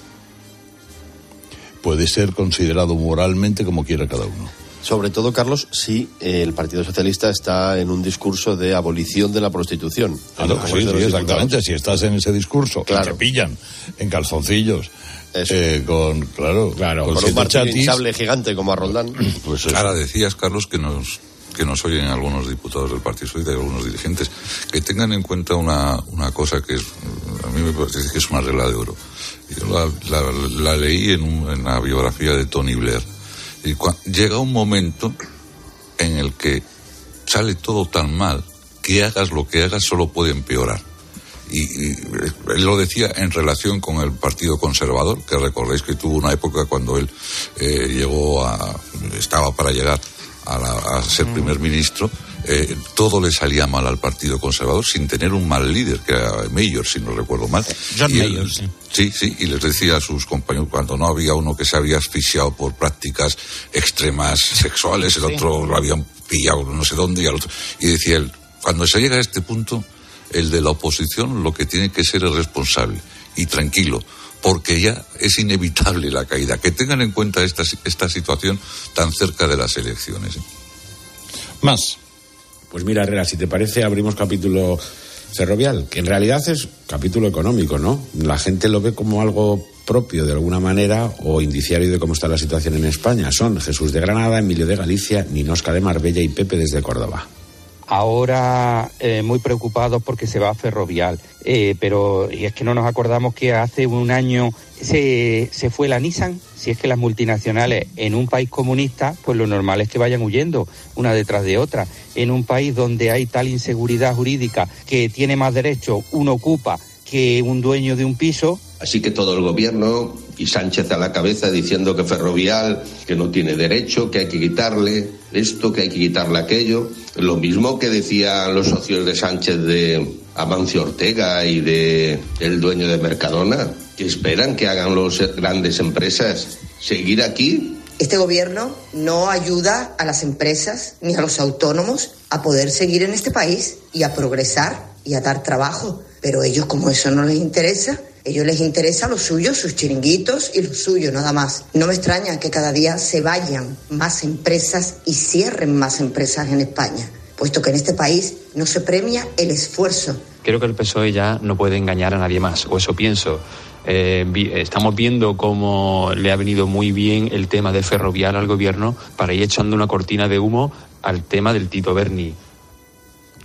Puede ser considerado moralmente como quiera cada uno. Sobre todo, Carlos, si eh, el Partido Socialista está en un discurso de abolición de la prostitución. Claro, sí, sí, exactamente. Si estás en ese discurso, Claro. te pillan en calzoncillos, eh, con, claro, claro, Con un martillo gigante como a Roldán. Pues Ahora decías, Carlos, que nos que nos oyen algunos diputados del Partido Socialista y algunos dirigentes, que tengan en cuenta una, una cosa que es, a mí me parece que es una regla de oro. Yo la, la- la leí en, un- en la biografía de Tony Blair. Y llega un momento en el que sale todo tan mal que hagas lo que hagas solo puede empeorar. Y, y, eh, él lo decía en relación con el Partido Conservador, que recordáis que tuvo una época cuando él eh, llegó a, estaba para llegar a, la- a ser primer ministro, eh, todo le salía mal al Partido Conservador sin tener un mal líder, que era Mayor, si no recuerdo mal. John Y él- Mayor, sí. Sí, sí, y les decía a sus compañeros, cuando no había uno que se había asfixiado por prácticas extremas sexuales, el Sí. otro lo habían pillado no sé dónde, y al otro. Y decía él, cuando se llega a este punto, el de la oposición lo que tiene que ser es responsable y tranquilo, porque ya es inevitable la caída. Que tengan en cuenta esta, esta situación tan cerca de las elecciones. ¿eh? Más. Pues mira, Herrera, si te parece, abrimos capítulo ferrovial, que en realidad es capítulo económico, ¿no? La gente lo ve como algo propio de alguna manera o indiciario de cómo está la situación en España. Son Jesús de Granada, Emilio de Galicia, Ninosca de Marbella y Pepe desde Córdoba. Ahora eh, muy preocupados porque se va a Ferrovial. Eh, pero y es que no nos acordamos que hace un año se, se fue la Nissan. Si es que las multinacionales en un país comunista, pues lo normal es que vayan huyendo una detrás de otra. En un país donde hay tal inseguridad jurídica que tiene más derecho uno ocupa que un dueño de un piso. Así que todo el gobierno y Sánchez a la cabeza diciendo que Ferrovial, que no tiene derecho, que hay que quitarle esto, que hay que quitarle aquello. Lo mismo que decían los socios de Sánchez de Amancio Ortega y de el dueño de Mercadona, que esperan que hagan las grandes empresas. Seguir aquí este gobierno no ayuda a las empresas ni a los autónomos a poder seguir en este país y a progresar y a dar trabajo. Pero ellos, como eso no les interesa, ellos les interesa lo suyo, sus chiringuitos y lo suyo, nada más. No me extraña que cada día se vayan más empresas y cierren más empresas en España, puesto que en este país no se premia el esfuerzo. Creo que el PSOE ya no puede engañar a nadie más, o eso pienso. Eh, estamos viendo cómo le ha venido muy bien el tema de ferroviar al gobierno para ir echando una cortina de humo al tema del Tito Berni.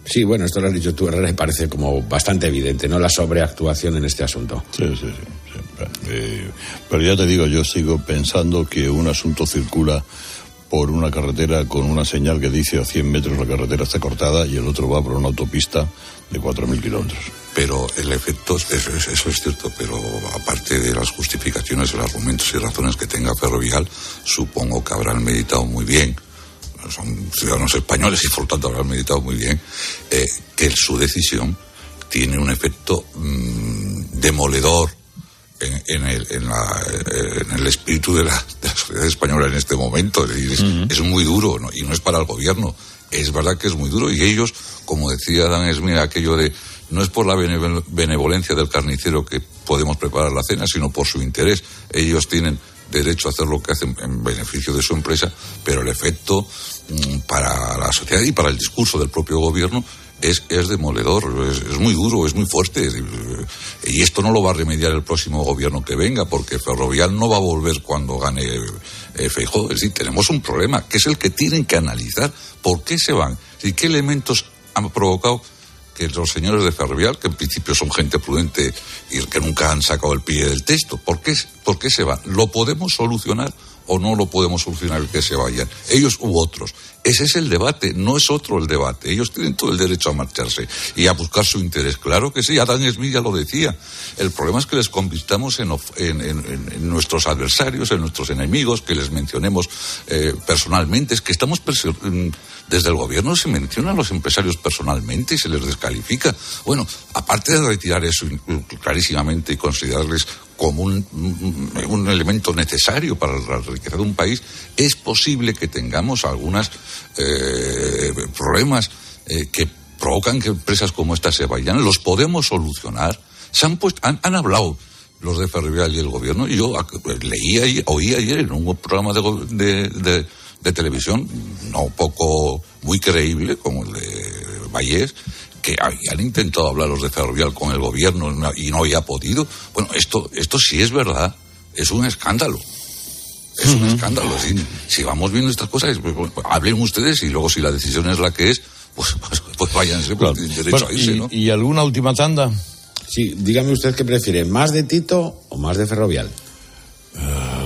Sí, bueno, esto lo has dicho tú, Herrera, y parece como bastante evidente, ¿no? La sobreactuación en este asunto. Sí, sí, sí. Eh, pero ya te digo, yo sigo pensando que un asunto circula por una carretera con una señal que dice a 100 metros la carretera está cortada y el otro va por una autopista de 4.000 kilómetros. Pero el efecto, eso, eso, es cierto, pero aparte de las justificaciones, los argumentos y razones que tenga Ferrovial, supongo que habrán meditado muy bien son ciudadanos españoles y por tanto habrán meditado muy bien, eh, que su decisión tiene un efecto mm, demoledor en, el, en, el, espíritu de la, sociedad española en este momento. Es, muy duro y no es para el gobierno. Es verdad que es muy duro y ellos, como decía Dan Esmir, aquello de no es por la benevolencia del carnicero que podemos preparar la cena, sino por su interés. Ellos tienen derecho a hacer lo que hacen en beneficio de su empresa, pero el efecto mm, para la sociedad y para el discurso del propio gobierno es, es demoledor, es, muy duro, es muy fuerte. Y esto no lo va a remediar el próximo gobierno que venga, porque Ferrovial no va a volver cuando gane eh, Feijóo. Es decir, tenemos un problema, que es el que tienen que analizar por qué se van y qué elementos han provocado los señores de Ferrovial, que en principio son gente prudente y que nunca han sacado el pie del texto, ¿por qué, por qué se van? ¿Lo podemos solucionar o no lo podemos solucionar el que se vayan? Ellos u otros. Ese es el debate, no es otro el debate. Ellos tienen todo el derecho a marcharse y a buscar su interés. Claro que sí, Adán Smith ya lo decía. El problema es que les convirtamos en, en, nuestros adversarios, en nuestros enemigos, que les mencionemos eh, personalmente. Es que estamos desde el gobierno se menciona a los empresarios personalmente y se les descalifica. Bueno, aparte de retirar eso clarísimamente y considerarles como un, elemento necesario para la riqueza de un país, es posible que tengamos algunos eh, problemas eh, que provocan que empresas como esta se vayan. Los podemos solucionar. Se han, puesto, han, hablado los de Ferrovial y el gobierno. Y yo leí, oí ayer en un programa de de televisión, no poco muy creíble, como el de Vallés, que han intentado hablar los de Ferrovial con el gobierno y no había podido. Bueno, esto, esto sí es verdad, es un escándalo. Es un escándalo. Si, vamos viendo estas cosas, pues, pues, hablen ustedes y luego si la decisión es la que es, pues, pues, pues váyanse, derecho a irse, y, ¿no? ¿Y alguna última tanda? Sí, dígame usted qué prefiere, ¿más de Tito o más de Ferrovial?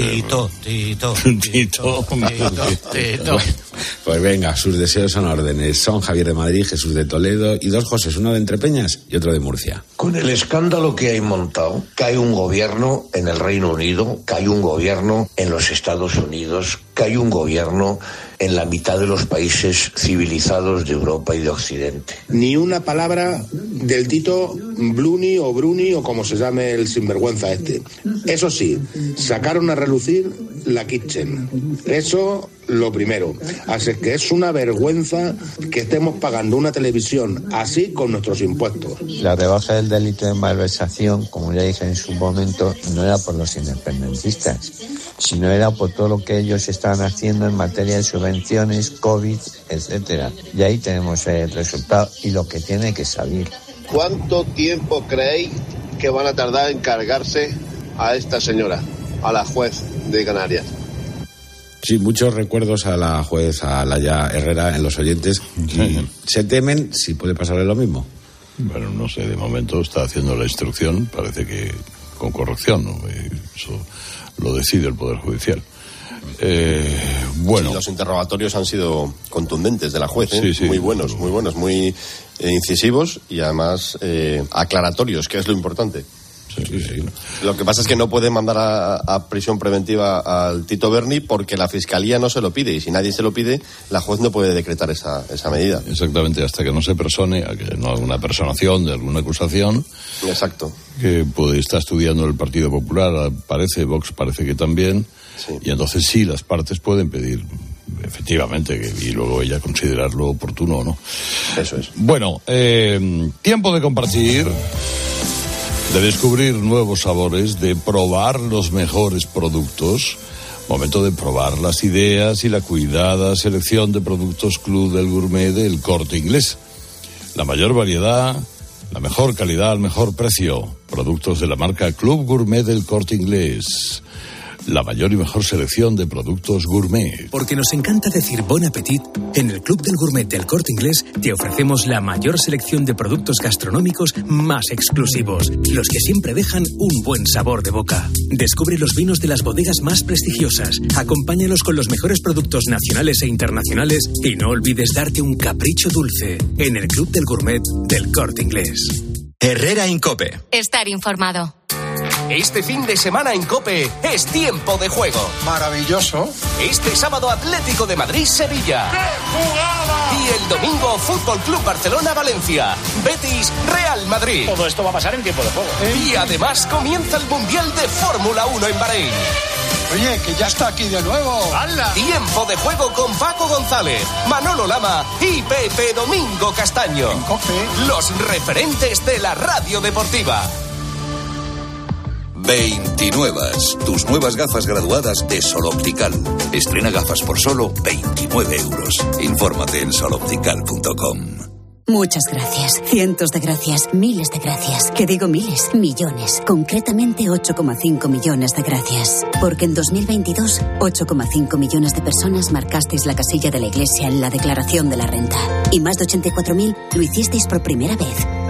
Tito, Tito, Tito, Tito, Pues venga, sus deseos son órdenes. Son Javier de Madrid, Jesús de Toledo y dos José, uno de Entrepeñas y otro de Murcia. Con el escándalo que hay montado, que hay un gobierno en el Reino Unido, que hay un gobierno en los Estados Unidos, que hay un gobierno en la mitad de los países civilizados de Europa y de Occidente. Ni una palabra del Tito Bluni o Bruni o como se llame el sinvergüenza este. Eso sí, sacaron a relucir la kitchen. Eso lo primero. Así que es una vergüenza que estemos pagando una televisión así con nuestros impuestos. La rebaja del delito de malversación, como ya dije en su momento, no era por los independentistas, sino era por todo lo que ellos estaban haciendo en materia de subvenciones, COVID, etcétera. Y ahí tenemos el resultado y lo que tiene que salir. ¿Cuánto tiempo creéis que van a tardar en cargarse a esta señora, a la juez de Canarias? Sí, muchos recuerdos a la juez, a Laia Herrera en los oyentes. Y se temen si puede pasarle lo mismo. Bueno, no sé, de momento está haciendo la instrucción, parece que con corrección, ¿no? Eso lo decide el Poder Judicial. Eh, bueno. Sí, los interrogatorios han sido contundentes de la juez, ¿eh? Sí, sí. muy buenos, muy buenos, muy eh, incisivos y además eh, aclaratorios, que es lo importante. Lo que pasa es que no puede mandar a, a prisión preventiva al Tito Berni porque la fiscalía no se lo pide y si nadie se lo pide, la juez no puede decretar esa, esa medida. Exactamente, hasta que no se persone, a que no alguna personación de alguna acusación. Exacto. Que puede estar estudiando el Partido Popular, parece, Vox parece que también. Y entonces sí, las partes pueden pedir, efectivamente, y luego ella considerarlo oportuno o no. Eso es. Bueno, eh, tiempo de compartir, de descubrir nuevos sabores, de probar los mejores productos. Momento de probar las ideas y la cuidada selección de productos Club del Gourmet del Corte Inglés. La mayor variedad, la mejor calidad al mejor precio. Productos de la marca Club Gourmet del Corte Inglés. La mayor y mejor selección de productos gourmet. Porque nos encanta decir bon appetit, en el Club del Gourmet del Corte Inglés te ofrecemos la mayor selección de productos gastronómicos más exclusivos, los que siempre dejan un buen sabor de boca. Descubre los vinos de las bodegas más prestigiosas, acompáñalos con los mejores productos nacionales e internacionales y no olvides darte un capricho dulce en el Club del Gourmet del Corte Inglés. Herrera Incope. Estar informado. Este fin de semana en Cope es tiempo de juego. Maravilloso. Este sábado Atlético de Madrid-Sevilla. Y el domingo Fútbol Club Barcelona-Valencia. Betis Real Madrid. Todo esto va a pasar en tiempo de juego. Y además comienza el Mundial de Fórmula 1 en Bahrein. Oye, que ya está aquí de nuevo. Tiempo de juego con Paco González, Manolo Lama y Pepe Domingo Castaño. Los referentes de la radio deportiva. 29. Tus nuevas gafas graduadas de Sol Optical. Estrena gafas por solo 29 euros. Infórmate en soloptical.com. Muchas gracias, cientos de gracias, miles de gracias. Que digo miles, millones. Concretamente 8,5 millones de gracias. Porque en 2022, 8,5 millones de personas marcasteis la casilla de la Iglesia en la declaración de la renta. Y más de 84.000 lo hicisteis por primera vez.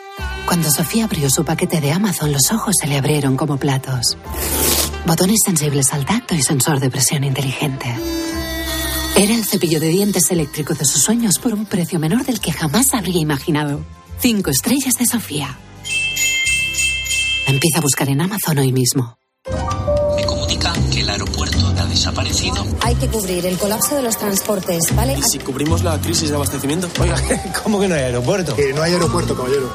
Cuando Sofía abrió su paquete de Amazon, los ojos se le abrieron como platos. Botones sensibles al tacto y sensor de presión inteligente. Era el cepillo de dientes eléctrico de sus sueños por un precio menor del que jamás habría imaginado. Cinco estrellas de Sofía. Empieza a buscar en Amazon hoy mismo. Desaparecido. Hay que cubrir el colapso de los transportes, ¿vale? ¿Y si cubrimos la crisis de abastecimiento? Oiga, ¿cómo que no hay aeropuerto? Que no hay aeropuerto, caballero.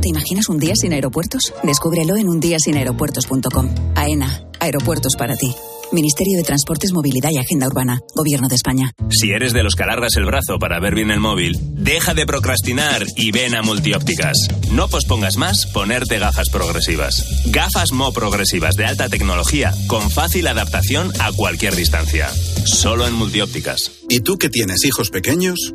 ¿Te imaginas un día sin aeropuertos? Descúbrelo en undiasinaeropuertos.com. AENA, aeropuertos para ti. Ministerio de Transportes, Movilidad y Agenda Urbana. Gobierno de España. Si eres de los que alargas el brazo para ver bien el móvil, deja de procrastinar y ven a Multiópticas. No pospongas más ponerte gafas progresivas. Gafas Mo progresivas de alta tecnología con fácil adaptación a cualquier distancia. Solo en Multiópticas. ¿Y tú que tienes hijos pequeños?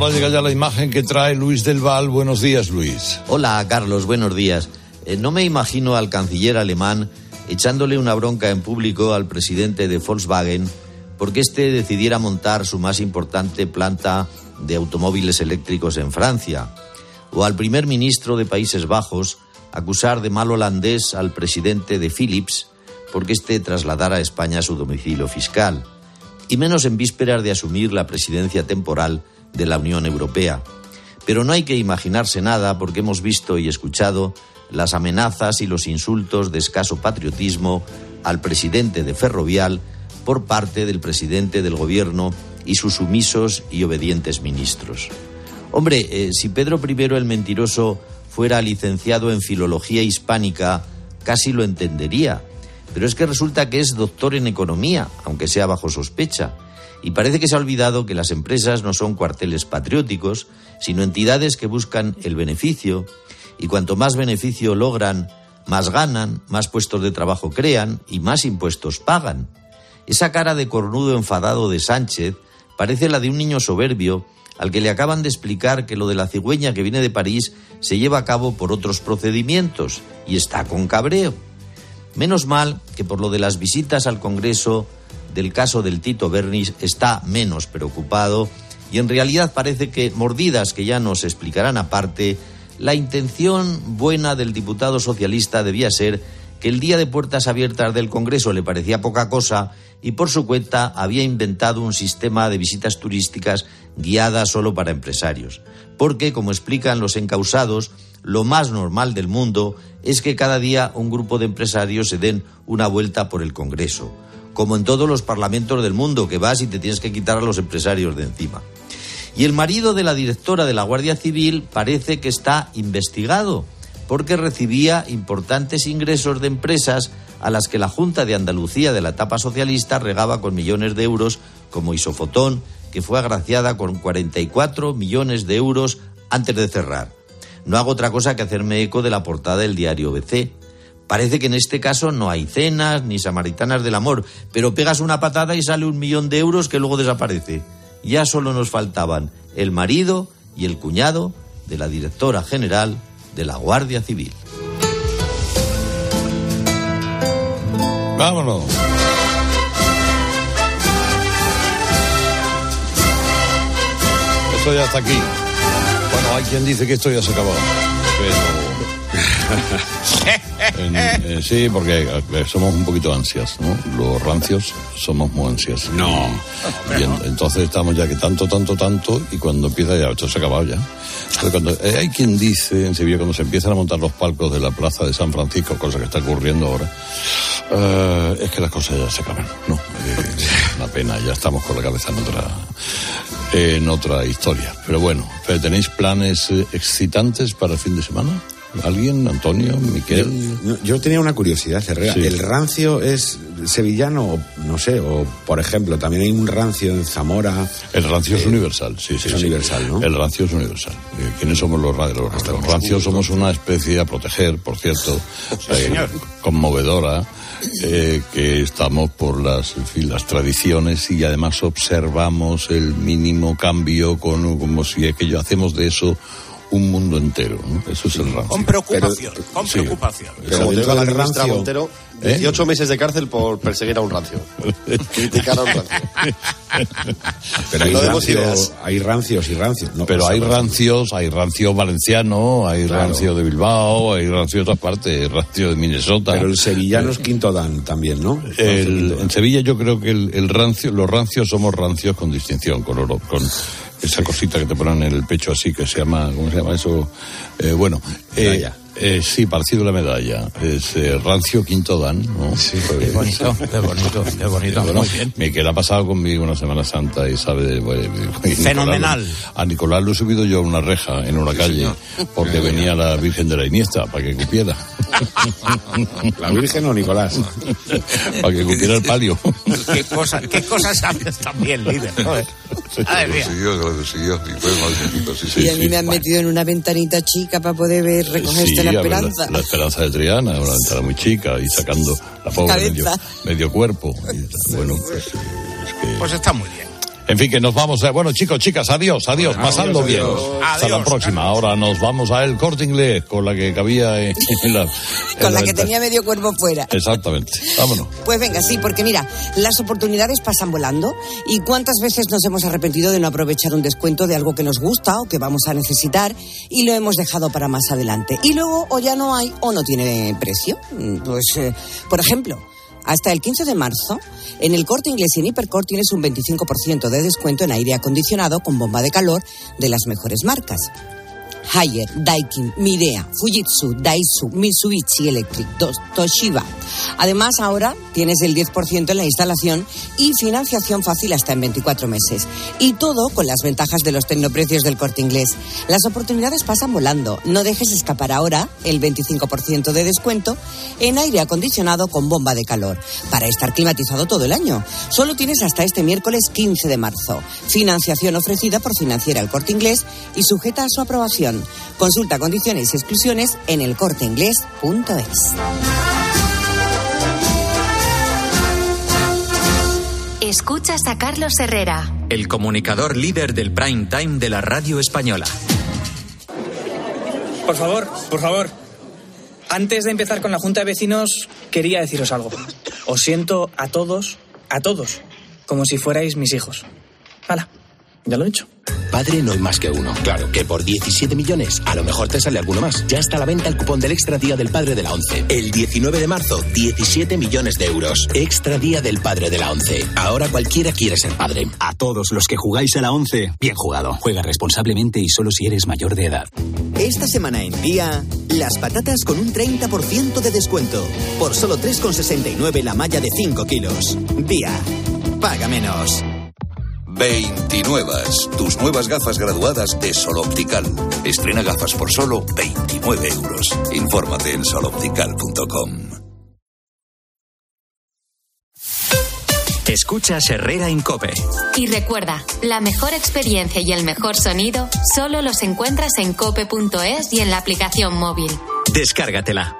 Ahora llega ya la imagen que trae Luis del Val. Buenos días, Luis. Hola, Carlos, buenos días. Eh, no me imagino al canciller alemán echándole una bronca en público al presidente de Volkswagen porque éste decidiera montar su más importante planta de automóviles eléctricos en Francia, o al primer ministro de Países Bajos acusar de mal holandés al presidente de Philips porque éste trasladara a España su domicilio fiscal. y menos en vísperas de asumir la presidencia temporal de la Unión Europea. Pero no hay que imaginarse nada porque hemos visto y escuchado las amenazas y los insultos de escaso patriotismo al presidente de Ferrovial por parte del presidente del gobierno y sus sumisos y obedientes ministros. Hombre, eh, si Pedro I el Mentiroso fuera licenciado en Filología Hispánica, casi lo entendería. Pero es que resulta que es doctor en economía, aunque sea bajo sospecha. Y parece que se ha olvidado que las empresas no son cuarteles patrióticos, sino entidades que buscan el beneficio. Y cuanto más beneficio logran, más ganan, más puestos de trabajo crean y más impuestos pagan. Esa cara de cornudo enfadado de Sánchez parece la de un niño soberbio al que le acaban de explicar que lo de la cigüeña que viene de París se lleva a cabo por otros procedimientos y está con cabreo. Menos mal que por lo de las visitas al Congreso del caso del Tito Bernis está menos preocupado y en realidad parece que, mordidas que ya nos explicarán aparte, la intención buena del diputado socialista debía ser que el día de puertas abiertas del Congreso le parecía poca cosa y por su cuenta había inventado un sistema de visitas turísticas guiadas solo para empresarios. Porque, como explican los encausados, lo más normal del mundo es que cada día un grupo de empresarios se den una vuelta por el Congreso, como en todos los parlamentos del mundo, que vas y te tienes que quitar a los empresarios de encima. Y el marido de la directora de la Guardia Civil parece que está investigado porque recibía importantes ingresos de empresas a las que la Junta de Andalucía de la etapa socialista regaba con millones de euros, como Isofotón, que fue agraciada con 44 millones de euros antes de cerrar. No hago otra cosa que hacerme eco de la portada del diario BC. Parece que en este caso no hay cenas ni samaritanas del amor, pero pegas una patada y sale un millón de euros que luego desaparece. Ya solo nos faltaban el marido y el cuñado de la directora general de la Guardia Civil. Vámonos. Esto ya está aquí. Bueno, hay quien dice que esto ya se ha Pero... sí, porque eh, somos un poquito ansias, ¿no? Los rancios somos muy ansias. No. Y, entonces estamos ya que tanto, tanto, tanto, y cuando empieza ya, esto se ha acabado ya. Cuando, eh, hay quien dice en Sevilla, cuando se empiezan a montar los palcos de la plaza de San Francisco, cosa que está ocurriendo ahora, eh, es que las cosas ya se acaban. No, una pena, ya estamos con la cabeza en otra, en otra historia. Pero bueno, ¿tenéis planes excitantes para el fin de semana? ¿Alguien? ¿Antonio? ¿Miquel? Yo, yo tenía una curiosidad, Herrera. ¿El rancio es sevillano? No sé, o por ejemplo, también hay un rancio en Zamora. El rancio es eh, universal, sí, sí. Es universal, ¿no? El rancio es universal. Eh, ¿Quiénes somos los, los, los rancios? Somos una especie a proteger, por cierto, eh, conmovedora. Eh, que estamos por las, en fin, las tradiciones y además observamos el mínimo cambio con, como si aquello hacemos de eso un mundo entero. ¿no? Eso es el rancio. Con preocupación, pero, con sí. preocupación. Pero Como dijo la ministra Montero, 18 ¿Eh? meses de cárcel por perseguir a un rancio. Criticar a un rancio. pero hay, rancios, hay rancios y rancios. No, pero hay rancios, hay rancio valenciano, hay claro. rancio de Bilbao, hay rancio de otras partes, hay rancio de Minnesota. Pero el sevillano es quinto dan también, ¿no? El, en Sevilla yo creo que el, el, rancio, los rancios somos rancios con distinción, con, oro, con esa cosita que te ponen en el pecho así, que se llama, ¿cómo se llama eso? Eh, bueno, eh, eh, sí, parecido a la medalla. Es eh, Rancio Quinto Dan, ¿no? Sí, qué bonito, qué bonito, qué bonito. Bueno, muy bien. Miquel ha pasado conmigo una Semana Santa y sabe... Bueno, Fenomenal. Nicolás, a Nicolás lo he subido yo a una reja en una calle porque venía la Virgen de la Iniesta para que cupiera. ¿La Virgen o Nicolás? para que cupiera el palio. ¿Qué, cosa, qué cosas sabes también, líder? Joder. Sí, lo consiguió, lo consiguió. Y, sí, sí, y a mí me han metido en una ventanita chica para poder ver, recoger sí, la esperanza. La, la, esperanza de Triana, una ventana muy chica y sacando la pobre medio, medio, cuerpo. Y, bueno, pues, es que... pues está muy bien. En fin, que nos vamos. A... Bueno, chicos, chicas, adiós, adiós. Bueno, Pasadlo bien. Adiós. Hasta la próxima. Ahora nos vamos a El Corte Inglés, con la que cabía en, en la. En con la, la que tenía medio cuerpo fuera. Exactamente. Vámonos. Pues venga, sí, porque mira, las oportunidades pasan volando. ¿Y cuántas veces nos hemos arrepentido de no aprovechar un descuento de algo que nos gusta o que vamos a necesitar y lo hemos dejado para más adelante? Y luego o ya no hay o no tiene precio. Pues, eh, por ejemplo hasta el 15 de marzo, en el corte inglés y en Hipercor tienes un 25% de descuento en aire acondicionado con bomba de calor de las mejores marcas. Haier, Daikin, Midea, Fujitsu, Daisu, Mitsubishi Electric, Toshiba. Además, ahora tienes el 10% en la instalación y financiación fácil hasta en 24 meses. Y todo con las ventajas de los tecnoprecios del corte inglés. Las oportunidades pasan volando. No dejes escapar ahora el 25% de descuento en aire acondicionado con bomba de calor para estar climatizado todo el año. Solo tienes hasta este miércoles 15 de marzo. Financiación ofrecida por Financiera el Corte Inglés y sujeta a su aprobación. Consulta condiciones y exclusiones en elcorteinglés.es. Escuchas a Carlos Herrera, el comunicador líder del prime time de la radio española. Por favor, por favor. Antes de empezar con la Junta de Vecinos, quería deciros algo. Os siento a todos, a todos, como si fuerais mis hijos. Hala, ya lo he hecho. Padre no hay más que uno. Claro, que por 17 millones a lo mejor te sale alguno más. Ya está a la venta el cupón del Extra Día del Padre de la ONCE. El 19 de marzo, 17 millones de euros. Extra Día del Padre de la ONCE. Ahora cualquiera quiere ser padre. A todos los que jugáis a la ONCE, bien jugado. Juega responsablemente y solo si eres mayor de edad. Esta semana en día, las patatas con un 30% de descuento. Por solo 3,69 la malla de 5 kilos. Día. Paga menos. 29. Tus nuevas gafas graduadas de Sol Optical. Estrena gafas por solo 29 euros. Infórmate en soloptical.com. Escuchas Herrera Incope. Y recuerda, la mejor experiencia y el mejor sonido solo los encuentras en cope.es y en la aplicación móvil. Descárgatela.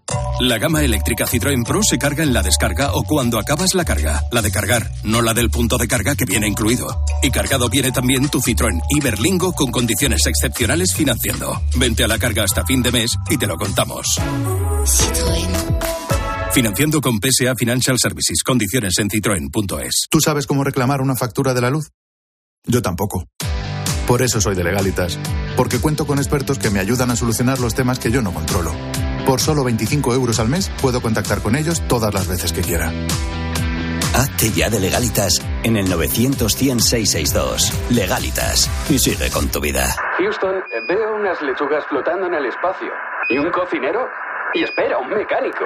La gama eléctrica Citroën Pro se carga en la descarga o cuando acabas la carga. La de cargar, no la del punto de carga que viene incluido. Y cargado viene también tu Citroën Iberlingo con condiciones excepcionales financiando. Vente a la carga hasta fin de mes y te lo contamos. Citroën. Financiando con PSA Financial Services. Condiciones en citroen.es. ¿Tú sabes cómo reclamar una factura de la luz? Yo tampoco. Por eso soy de Legalitas. Porque cuento con expertos que me ayudan a solucionar los temas que yo no controlo. Por solo 25 euros al mes puedo contactar con ellos todas las veces que quiera. Hazte ya de Legalitas en el 900 Legalitas. Y sigue con tu vida. Houston, veo unas lechugas flotando en el espacio. ¿Y un cocinero? Y espera, un mecánico.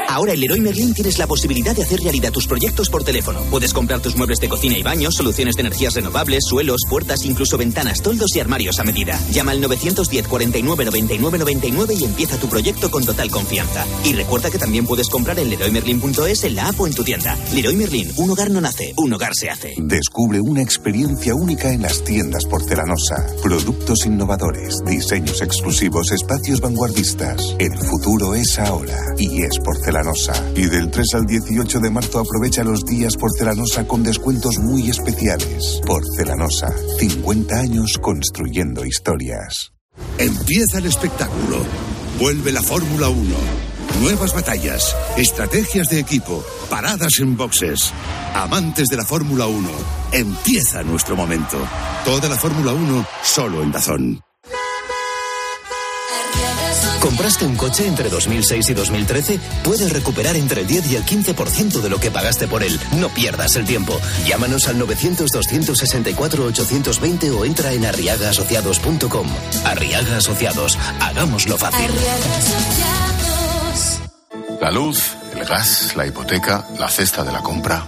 Ahora en Leroy Merlin tienes la posibilidad de hacer realidad tus proyectos por teléfono. Puedes comprar tus muebles de cocina y baños, soluciones de energías renovables, suelos, puertas, incluso ventanas, toldos y armarios a medida. Llama al 910 49 99 99 y empieza tu proyecto con total confianza. Y recuerda que también puedes comprar en leroymerlin.es en la app o en tu tienda. Leroy Merlin, un hogar no nace, un hogar se hace. Descubre una experiencia única en las tiendas porcelanosa. Productos innovadores, diseños exclusivos, espacios vanguardistas. El futuro es ahora y es porcelanosa. Y del 3 al 18 de marzo aprovecha los días porcelanosa con descuentos muy especiales. Porcelanosa, 50 años construyendo historias. Empieza el espectáculo. Vuelve la Fórmula 1. Nuevas batallas, estrategias de equipo, paradas en boxes. Amantes de la Fórmula 1, empieza nuestro momento. Toda la Fórmula 1 solo en Dazón. ¿Compraste un coche entre 2006 y 2013? Puedes recuperar entre el 10 y el 15% de lo que pagaste por él. No pierdas el tiempo. Llámanos al 900-264-820 o entra en arriagaasociados.com. Arriaga Asociados. Hagámoslo fácil. La luz, el el gas, la hipoteca, la cesta de la compra.